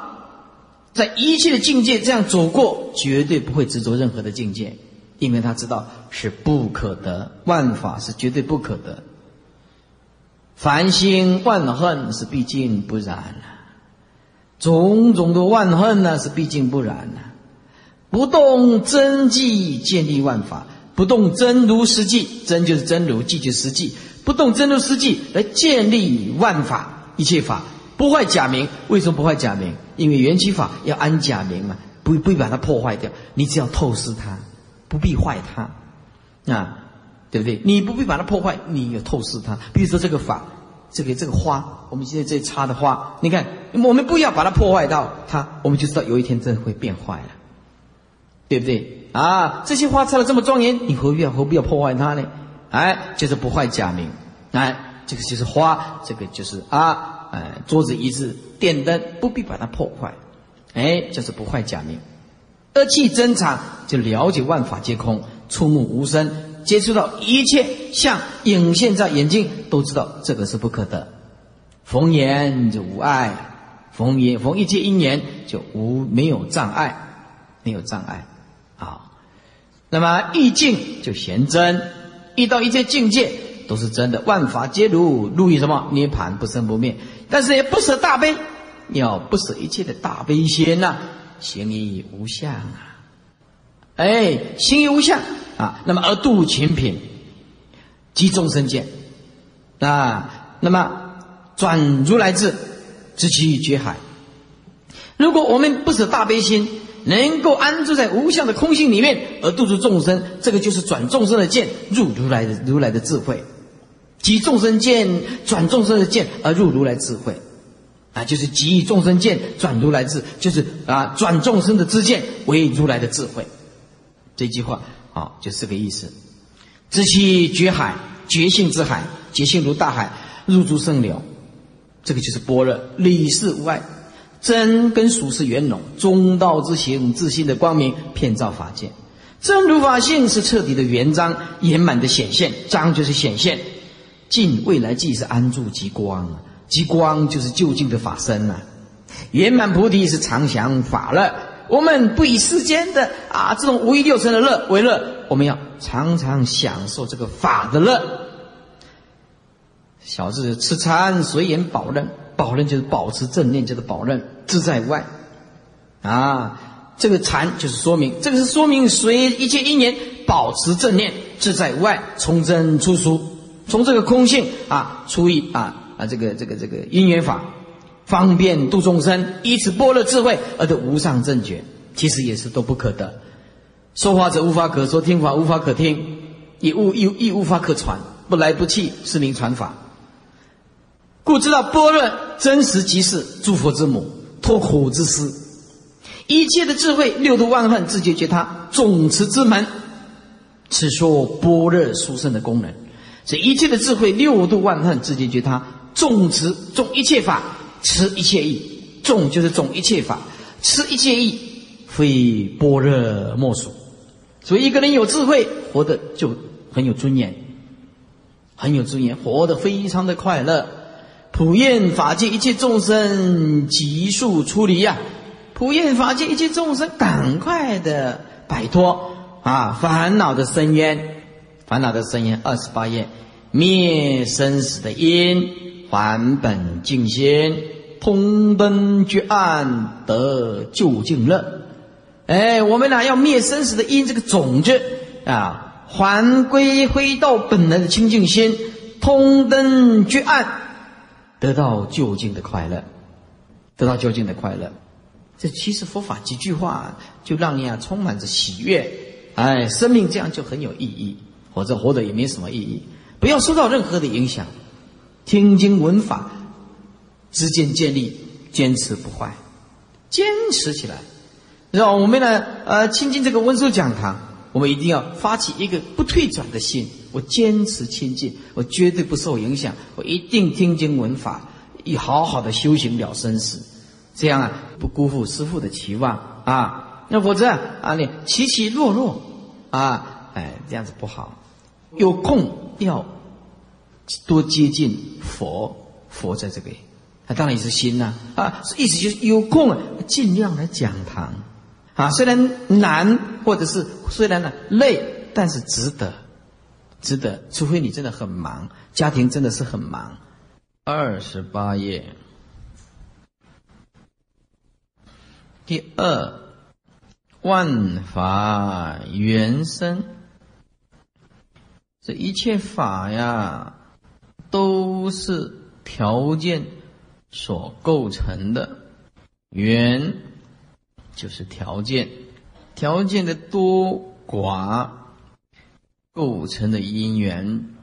在一切的境界这样走过，绝对不会执着任何的境界，因为他知道是不可得，万法是绝对不可得，凡心万恨是毕竟不然了，种种的万恨呢是毕竟不然了，不动真迹建立万法。不动真如实际，真就是真如，际就是实际。不动真如实际来建立万法，一切法不坏假名。为什么不坏假名？因为缘起法要安假名嘛，不不必把它破坏掉。你只要透视它，不必坏它，啊，对不对？你不必把它破坏，你有透视它。比如说这个法，这个这个花，我们现在这插的花，你看，我们不要把它破坏到它，我们就知道有一天真的会变坏了，对不对？啊，这些花插的这么庄严，你何必要何必要破坏它呢？哎，就是不坏假名。哎，这个就是花，这个就是啊，哎，桌子椅子电灯，不必把它破坏。哎，就是不坏假名。二气增长，就了解万法皆空，触目无声，接触到一切像影现在眼睛，都知道这个是不可得。逢言就无碍，逢言逢一切因缘就无没有障碍，没有障碍。那么意境就显真，遇到一切境界都是真的，万法皆如，如于什么涅盘不生不灭。但是也不舍大悲，要不舍一切的大悲心呐，行于无相啊！哎，行于无相啊，那么而度群品，即众生见啊，那么转如来智，知其绝海。如果我们不舍大悲心，能够安住在无相的空性里面而度诸众生，这个就是转众生的见入如来的如来的智慧，即众生见转众生的见而入如来智慧。啊，就是集众生见转如来智，就是啊，转众生的知见为如来的智慧。这句话啊，就这个意思。知其觉海，觉性之海，觉性如大海，入诸圣流。这个就是般若，理事无碍，真跟属是圆融，中道之行，自信的光明，遍照法界。真如法性是彻底的圆彰，圆满的显现，彰就是显现，尽未来即是安住极光。极光就是究竟的法身呐，圆满菩提是常享法乐。我们不以世间的啊这种五欲六尘的乐为乐，我们要常常享受这个法的乐。小智吃餐随缘保任，保任就是保持正念，叫做保任自在外。啊，这个禅就是说明，这个是说明随一切因缘保持正念，自在外，从真出俗，从这个空性啊出一啊。啊，这个这个这个因缘法，方便度众生，以此般若智慧而得无上正觉，其实也是都不可得。说法者无法可说，听法无法可听，亦无亦亦无法可传，不来不去，是名传法。故知道般若真实即是诸佛之母，脱苦之师，一切的智慧六度万恨自觉觉他总持之门，此说般若殊胜的功能，这一切的智慧六度万恨自觉觉他。众持众一切法，持一切义。众就是众一切法，持一切义，非般若莫属。所以一个人有智慧，活得就很有尊严，很有尊严，活得非常的快乐。普愿法界一切众生急速出离呀！普愿法界一切众生赶快的摆脱啊烦恼的深渊，烦恼的深渊。二十八页，灭生死的因。还本净心，通灯绝暗，得究竟乐。哎，我们俩要灭生死的因，这个种子啊，还归回到本来的清净心，通灯绝暗，得到究竟的快乐，得到究竟的快乐。这其实佛法几句话，就让你啊充满着喜悦。哎，生命这样就很有意义，或者活着也没什么意义。不要受到任何的影响。听经闻法，之间建立，坚持不坏，坚持起来。让我们呢，呃，亲近这个温州讲堂，我们一定要发起一个不退转的心。我坚持亲近，我绝对不受影响，我一定听经闻法，以好好的修行了生死，这样啊，不辜负师父的期望啊。那否则啊，你起起落落啊，哎，这样子不好。有空要。多接近佛，佛在这个，他当然也是心呐啊，意思就是有空啊尽量来讲堂啊，虽然难或者是虽然呢累，但是值得，值得。除非你真的很忙，家庭真的是很忙。二十八页，第二万法原生，这一切法呀。都是条件所构成的，缘就是条件，条件的多寡构成的因缘。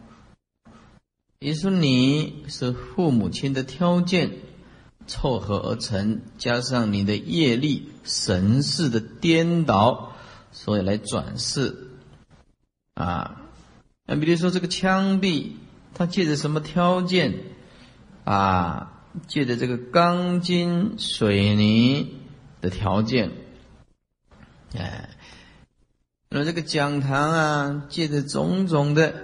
比如说你是父母亲的条件凑合而成，加上你的业力、神识的颠倒，所以来转世啊。那比如说这个枪毙。他借着什么条件啊？借着这个钢筋水泥的条件，哎，那这个讲堂啊，借着种种的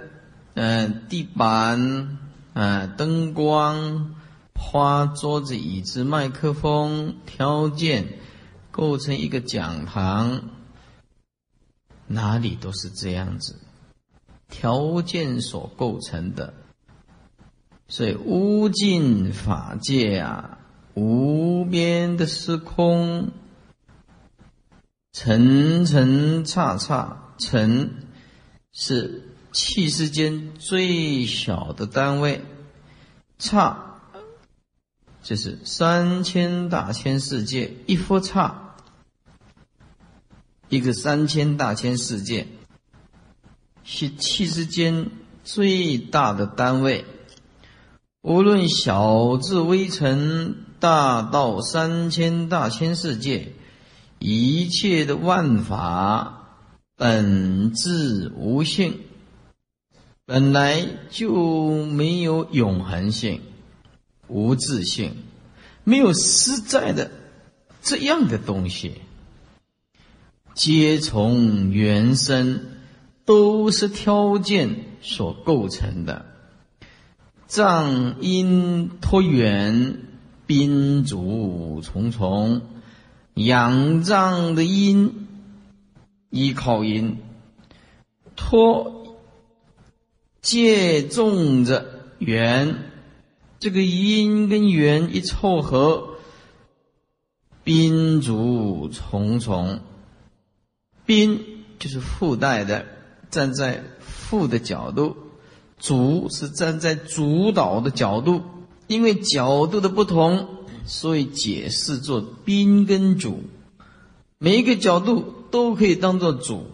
嗯地板啊、灯光、花、桌子、椅子、麦克风条件，构成一个讲堂，哪里都是这样子，条件所构成的。所以无尽法界啊，无边的时空层层刹刹，层是气世间最小的单位，刹就是三千大千世界一佛刹，一个三千大千世界是气世间最大的单位。无论小至微尘，大到三千大千世界，一切的万法本质无性，本来就没有永恒性、无自性，没有实在的这样的东西，皆从原生，都是条件所构成的。藏因托缘，宾主重重，仰仗的因，依靠因，托借重着缘，这个因跟缘一凑合，宾主重重，宾就是附带的，站在附的角度。主是站在主导的角度，因为角度的不同，所以解释做宾跟主。每一个角度都可以当做主，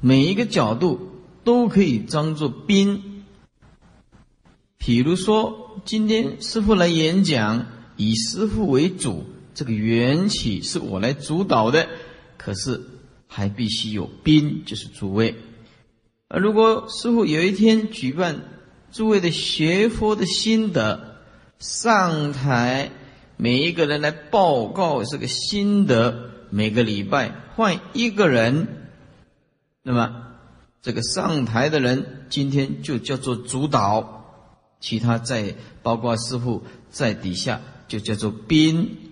每一个角度都可以当做宾。譬如说，今天师傅来演讲，以师傅为主，这个缘起是我来主导的，可是还必须有宾，就是诸位。而如果师傅有一天举办，诸位的学佛的心得上台，每一个人来报告这个心得。每个礼拜换一个人，那么这个上台的人今天就叫做主导，其他在包括师傅在底下就叫做宾。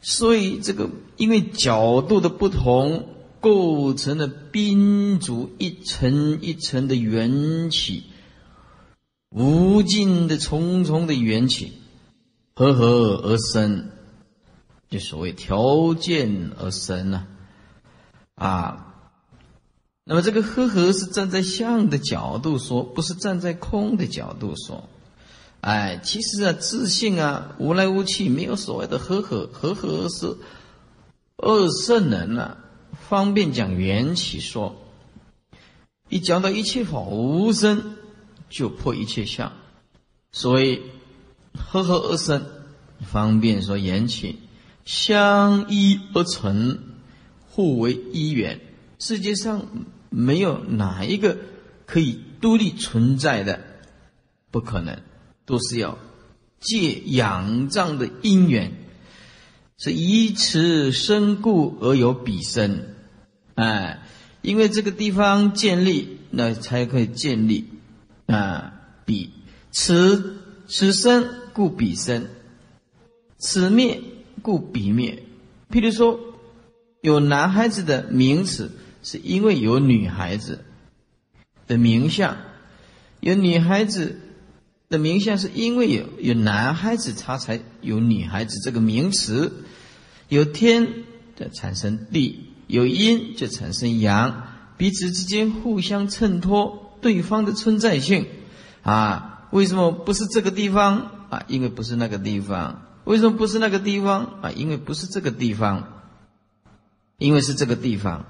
所以这个因为角度的不同，构成了宾主一层一层的缘起。无尽的重重的缘起，和合而生，就所谓条件而生呢，啊，那么这个和合是站在相的角度说，不是站在空的角度说，哎，其实啊，自信啊，无来无去，没有所谓的和合，和合是二圣人啊，方便讲缘起说，一讲到一切法无生。就破一切相，所以合合而生，方便说缘起，相依而成，互为依缘。世界上没有哪一个可以独立存在的，不可能，都是要借仰仗的因缘，是以此生故而有彼生。哎，因为这个地方建立，那才可以建立。啊，彼此此生故彼生，此灭故彼灭。譬如说，有男孩子的名词，是因为有女孩子的名相；有女孩子的名相，是因为有有男孩子，他才有女孩子这个名词。有天的产生地，有阴就产生阳，彼此之间互相衬托。对方的存在性，啊，为什么不是这个地方啊？因为不是那个地方。为什么不是那个地方啊？因为不是这个地方，因为是这个地方。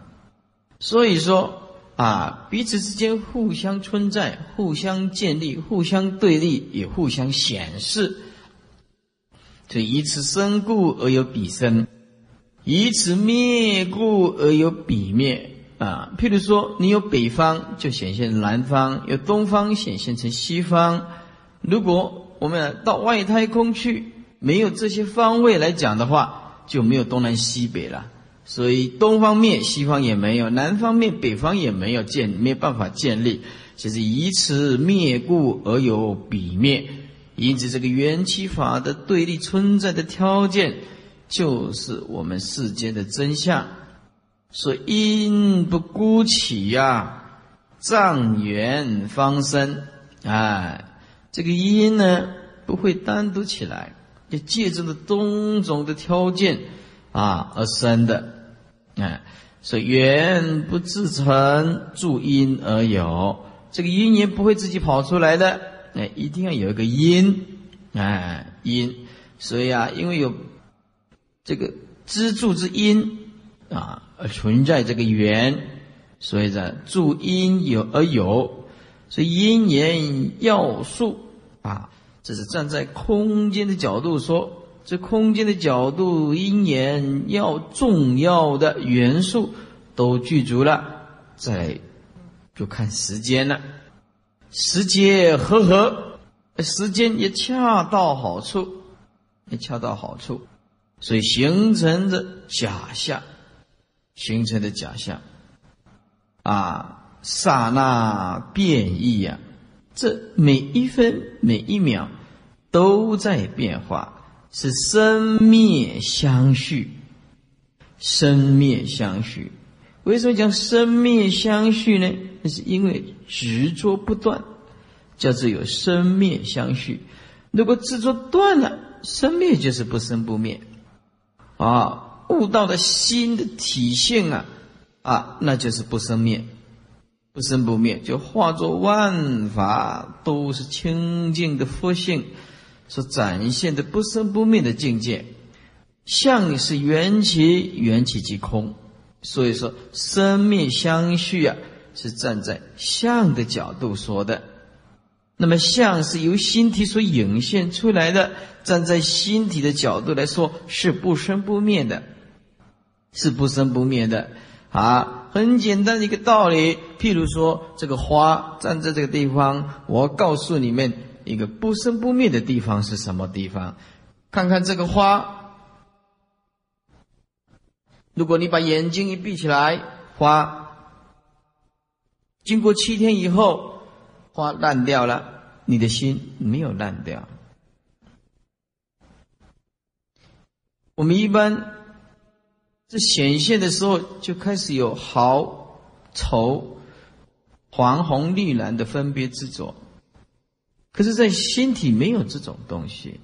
所以说啊，彼此之间互相存在、互相建立、互相对立，也互相显示。就以此生故而有彼生，以此灭故而有彼灭。啊，譬如说，你有北方，就显现南方；有东方，显现成西方。如果我们到外太空去，没有这些方位来讲的话，就没有东南西北了。所以东方灭，西方也没有；南方灭，北方也没有建，没有办法建立。就是以此灭故而有彼灭，因此这个缘起法的对立存在的条件，就是我们世间的真相。所以因不孤起呀，障缘方生。哎，这个因呢不会单独起来，就借助了种种的条件啊而生的。啊，所以缘不自成，助因而有。这个因缘不会自己跑出来的，哎，一定要有一个因，哎，因。所以啊，因为有这个支柱之因啊，而存在这个缘，所以呢，助因有而有，所以因缘要素啊，这是站在空间的角度说。这空间的角度，因缘要重要的元素都具足了，再就看时间了。时节和合，时间也恰到好处，也恰到好处，所以形成的假象，形成的假象，啊，刹那变异呀，这每一分每一秒都在变化。是生灭相续，生灭相续。为什么讲生灭相续呢？那是因为执着不断，叫做有生灭相续。如果执着断了，生灭就是不生不灭。啊，悟道的心的体现啊，啊，那就是不生灭，不生不灭，就化作万法都是清净的佛性。所展现的不生不灭的境界，相是缘起，缘起即空。所以说，生灭相续啊，是站在相的角度说的。那么，相是由心体所涌现出来的，站在心体的角度来说，是不生不灭的，是不生不灭的。啊，很简单的一个道理。譬如说，这个花站在这个地方，我告诉你们。一个不生不灭的地方是什么地方？看看这个花，如果你把眼睛一闭起来，花经过七天以后，花烂掉了，你的心没有烂掉。我们一般这显现的时候，就开始有好、丑、黄、红、绿、蓝的分别执着。可是，在心体没有这种东西，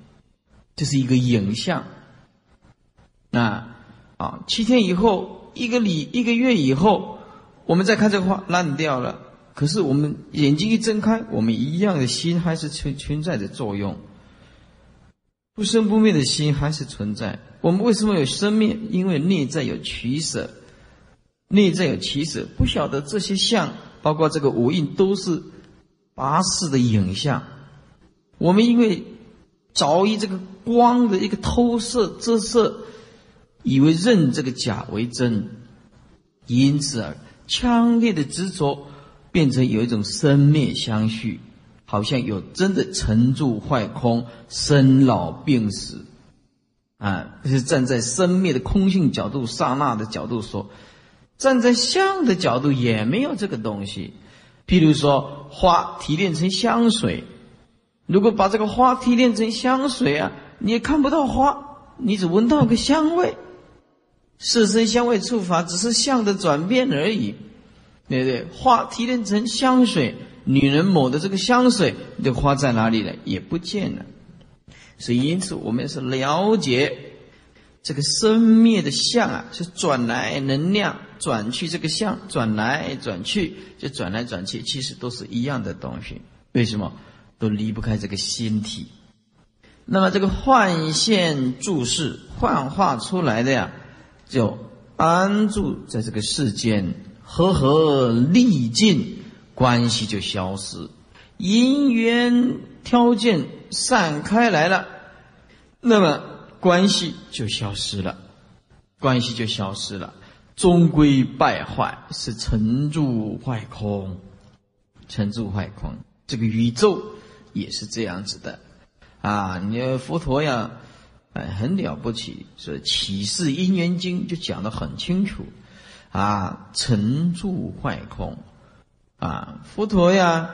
这是一个影像。那啊，七天以后，一个礼一个月以后，我们再看这个画烂掉了。可是我们眼睛一睁开，我们一样的心还是存存在着作用，不生不灭的心还是存在。我们为什么有生命？因为内在有取舍，内在有取舍。不晓得这些相，包括这个五印，都是八识的影像。我们因为着意这个光的一个偷射折射，以为认这个假为真，因此而强烈的执着，变成有一种生灭相续，好像有真的成住坏空、生老病死，啊，这是站在生灭的空性角度、刹那的角度说，站在相的角度也没有这个东西。譬如说，花提炼成香水。如果把这个花提炼成香水啊，你也看不到花，你只闻到个香味。色身香味触法只是相的转变而已，对不对？花提炼成香水，女人抹的这个香水，这花在哪里了？也不见了。所以，因此我们是了解这个生灭的相啊，是转来能量转去，这个相转来转去，就转来转去，其实都是一样的东西。为什么？都离不开这个心体，那么这个幻现注释幻化出来的呀，就安住在这个世间，和合历尽，关系就消失，因缘条件散开来了，那么关系就消失了，关系就消失了，终归败坏，是成住坏空，成住坏空，这个宇宙。也是这样子的，啊，你佛陀呀，哎，很了不起，说《启示因缘经》就讲得很清楚，啊，成住坏空，啊，佛陀呀，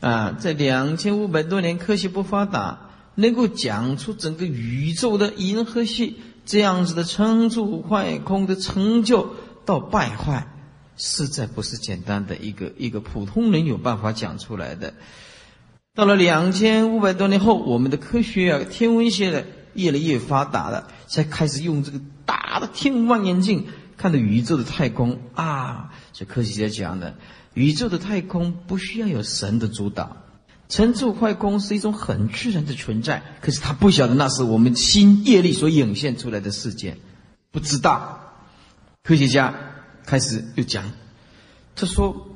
啊，在两千五百多年科学不发达，能够讲出整个宇宙的银河系这样子的成住坏空的成就到败坏，实在不是简单的一个一个普通人有办法讲出来的。到了两千五百多年后，我们的科学啊、天文学的越来越发达了，才开始用这个大的天文望远镜看到宇宙的太空啊，这科学家讲的，宇宙的太空不需要有神的主导，成住坏空是一种很自然的存在。可是他不晓得那是我们心业力所涌现出来的世界，不知道。科学家开始又讲，他说。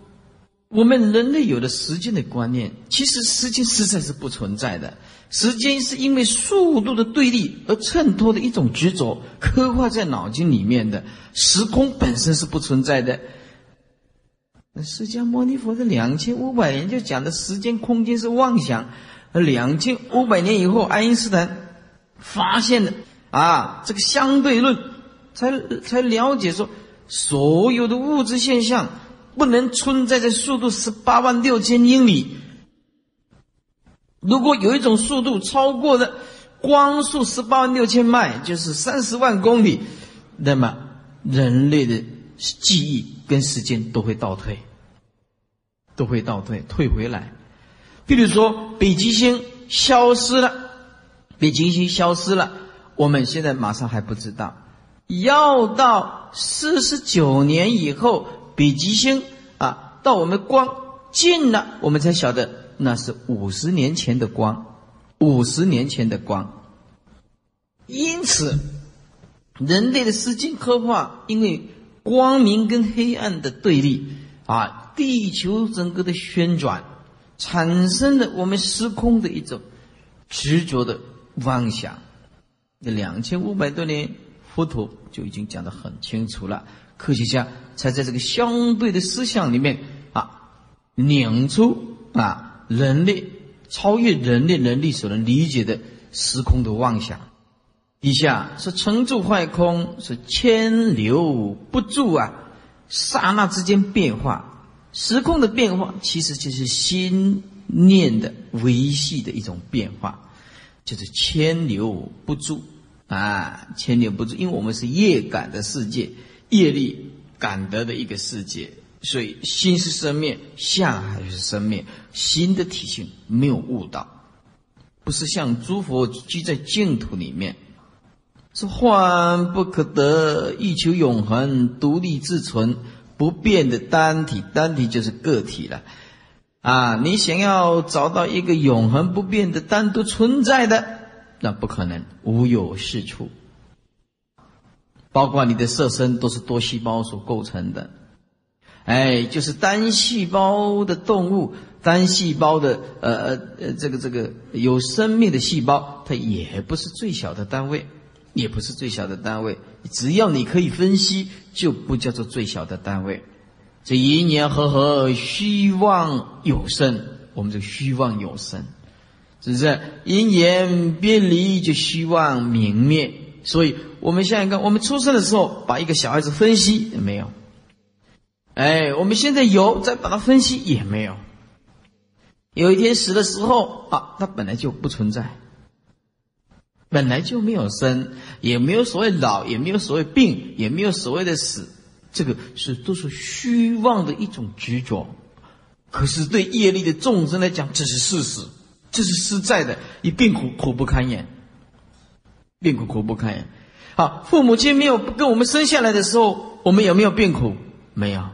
我们人类有了时间的观念，其实时间实在是不存在的。时间是因为速度的对立而衬托的一种执着，刻画在脑筋里面的。时空本身是不存在的。那释迦牟尼佛的两千五百年就讲的时间空间是妄想，两千五百年以后，爱因斯坦发现的啊这个相对论，才才了解说所有的物质现象。不能存在在速度十八万六千英里。如果有一种速度超过了光速十八万六千迈，就是三十万公里，那么人类的记忆跟时间都会倒退，都会倒退，退回来。比如说，北极星消失了，北极星消失了，我们现在马上还不知道，要到四十九年以后。北极星啊，到我们光近了，我们才晓得那是五十年前的光，五十年前的光。因此，人类的时间刻画，因为光明跟黑暗的对立啊，地球整个的旋转，产生了我们时空的一种执着的妄想。那两千五百多年，佛陀就已经讲得很清楚了。科学家才在这个相对的思想里面啊，拧出啊人类超越人类能力所能理解的时空的妄想。底下是成住坏空，是千流不住啊，刹那之间变化，时空的变化其实就是心念的维系的一种变化，就是千流不住啊，千流不住，因为我们是业感的世界。业力感得的一个世界，所以心是生灭，相还是生灭，心的体性没有悟到，不是像诸佛居在净土里面，是患不可得，欲求永恒，独立自存，不变的单体，单体就是个体了。啊，你想要找到一个永恒不变的单独存在的，那不可能，无有是处。包括你的色身都是多细胞所构成的，哎，就是单细胞的动物，单细胞的呃呃呃，这个这个有生命的细胞，它也不是最小的单位，也不是最小的单位。只要你可以分析，就不叫做最小的单位。这一年和合，虚妄有生，我们这虚妄有生，是不是？因缘别离，就虚妄明灭。所以，我们想想看，我们出生的时候把一个小孩子分析也没有？哎，我们现在有，再把它分析也没有。有一天死的时候啊，它本来就不存在，本来就没有生，也没有所谓老，也没有所谓病，也没有所谓的死，这个是都是虚妄的一种执着。可是对业力的众生来讲，这是事实，这是实在的，一病苦苦不堪言。病苦苦不堪言。好，父母亲没有跟我们生下来的时候，我们有没有病苦？没有。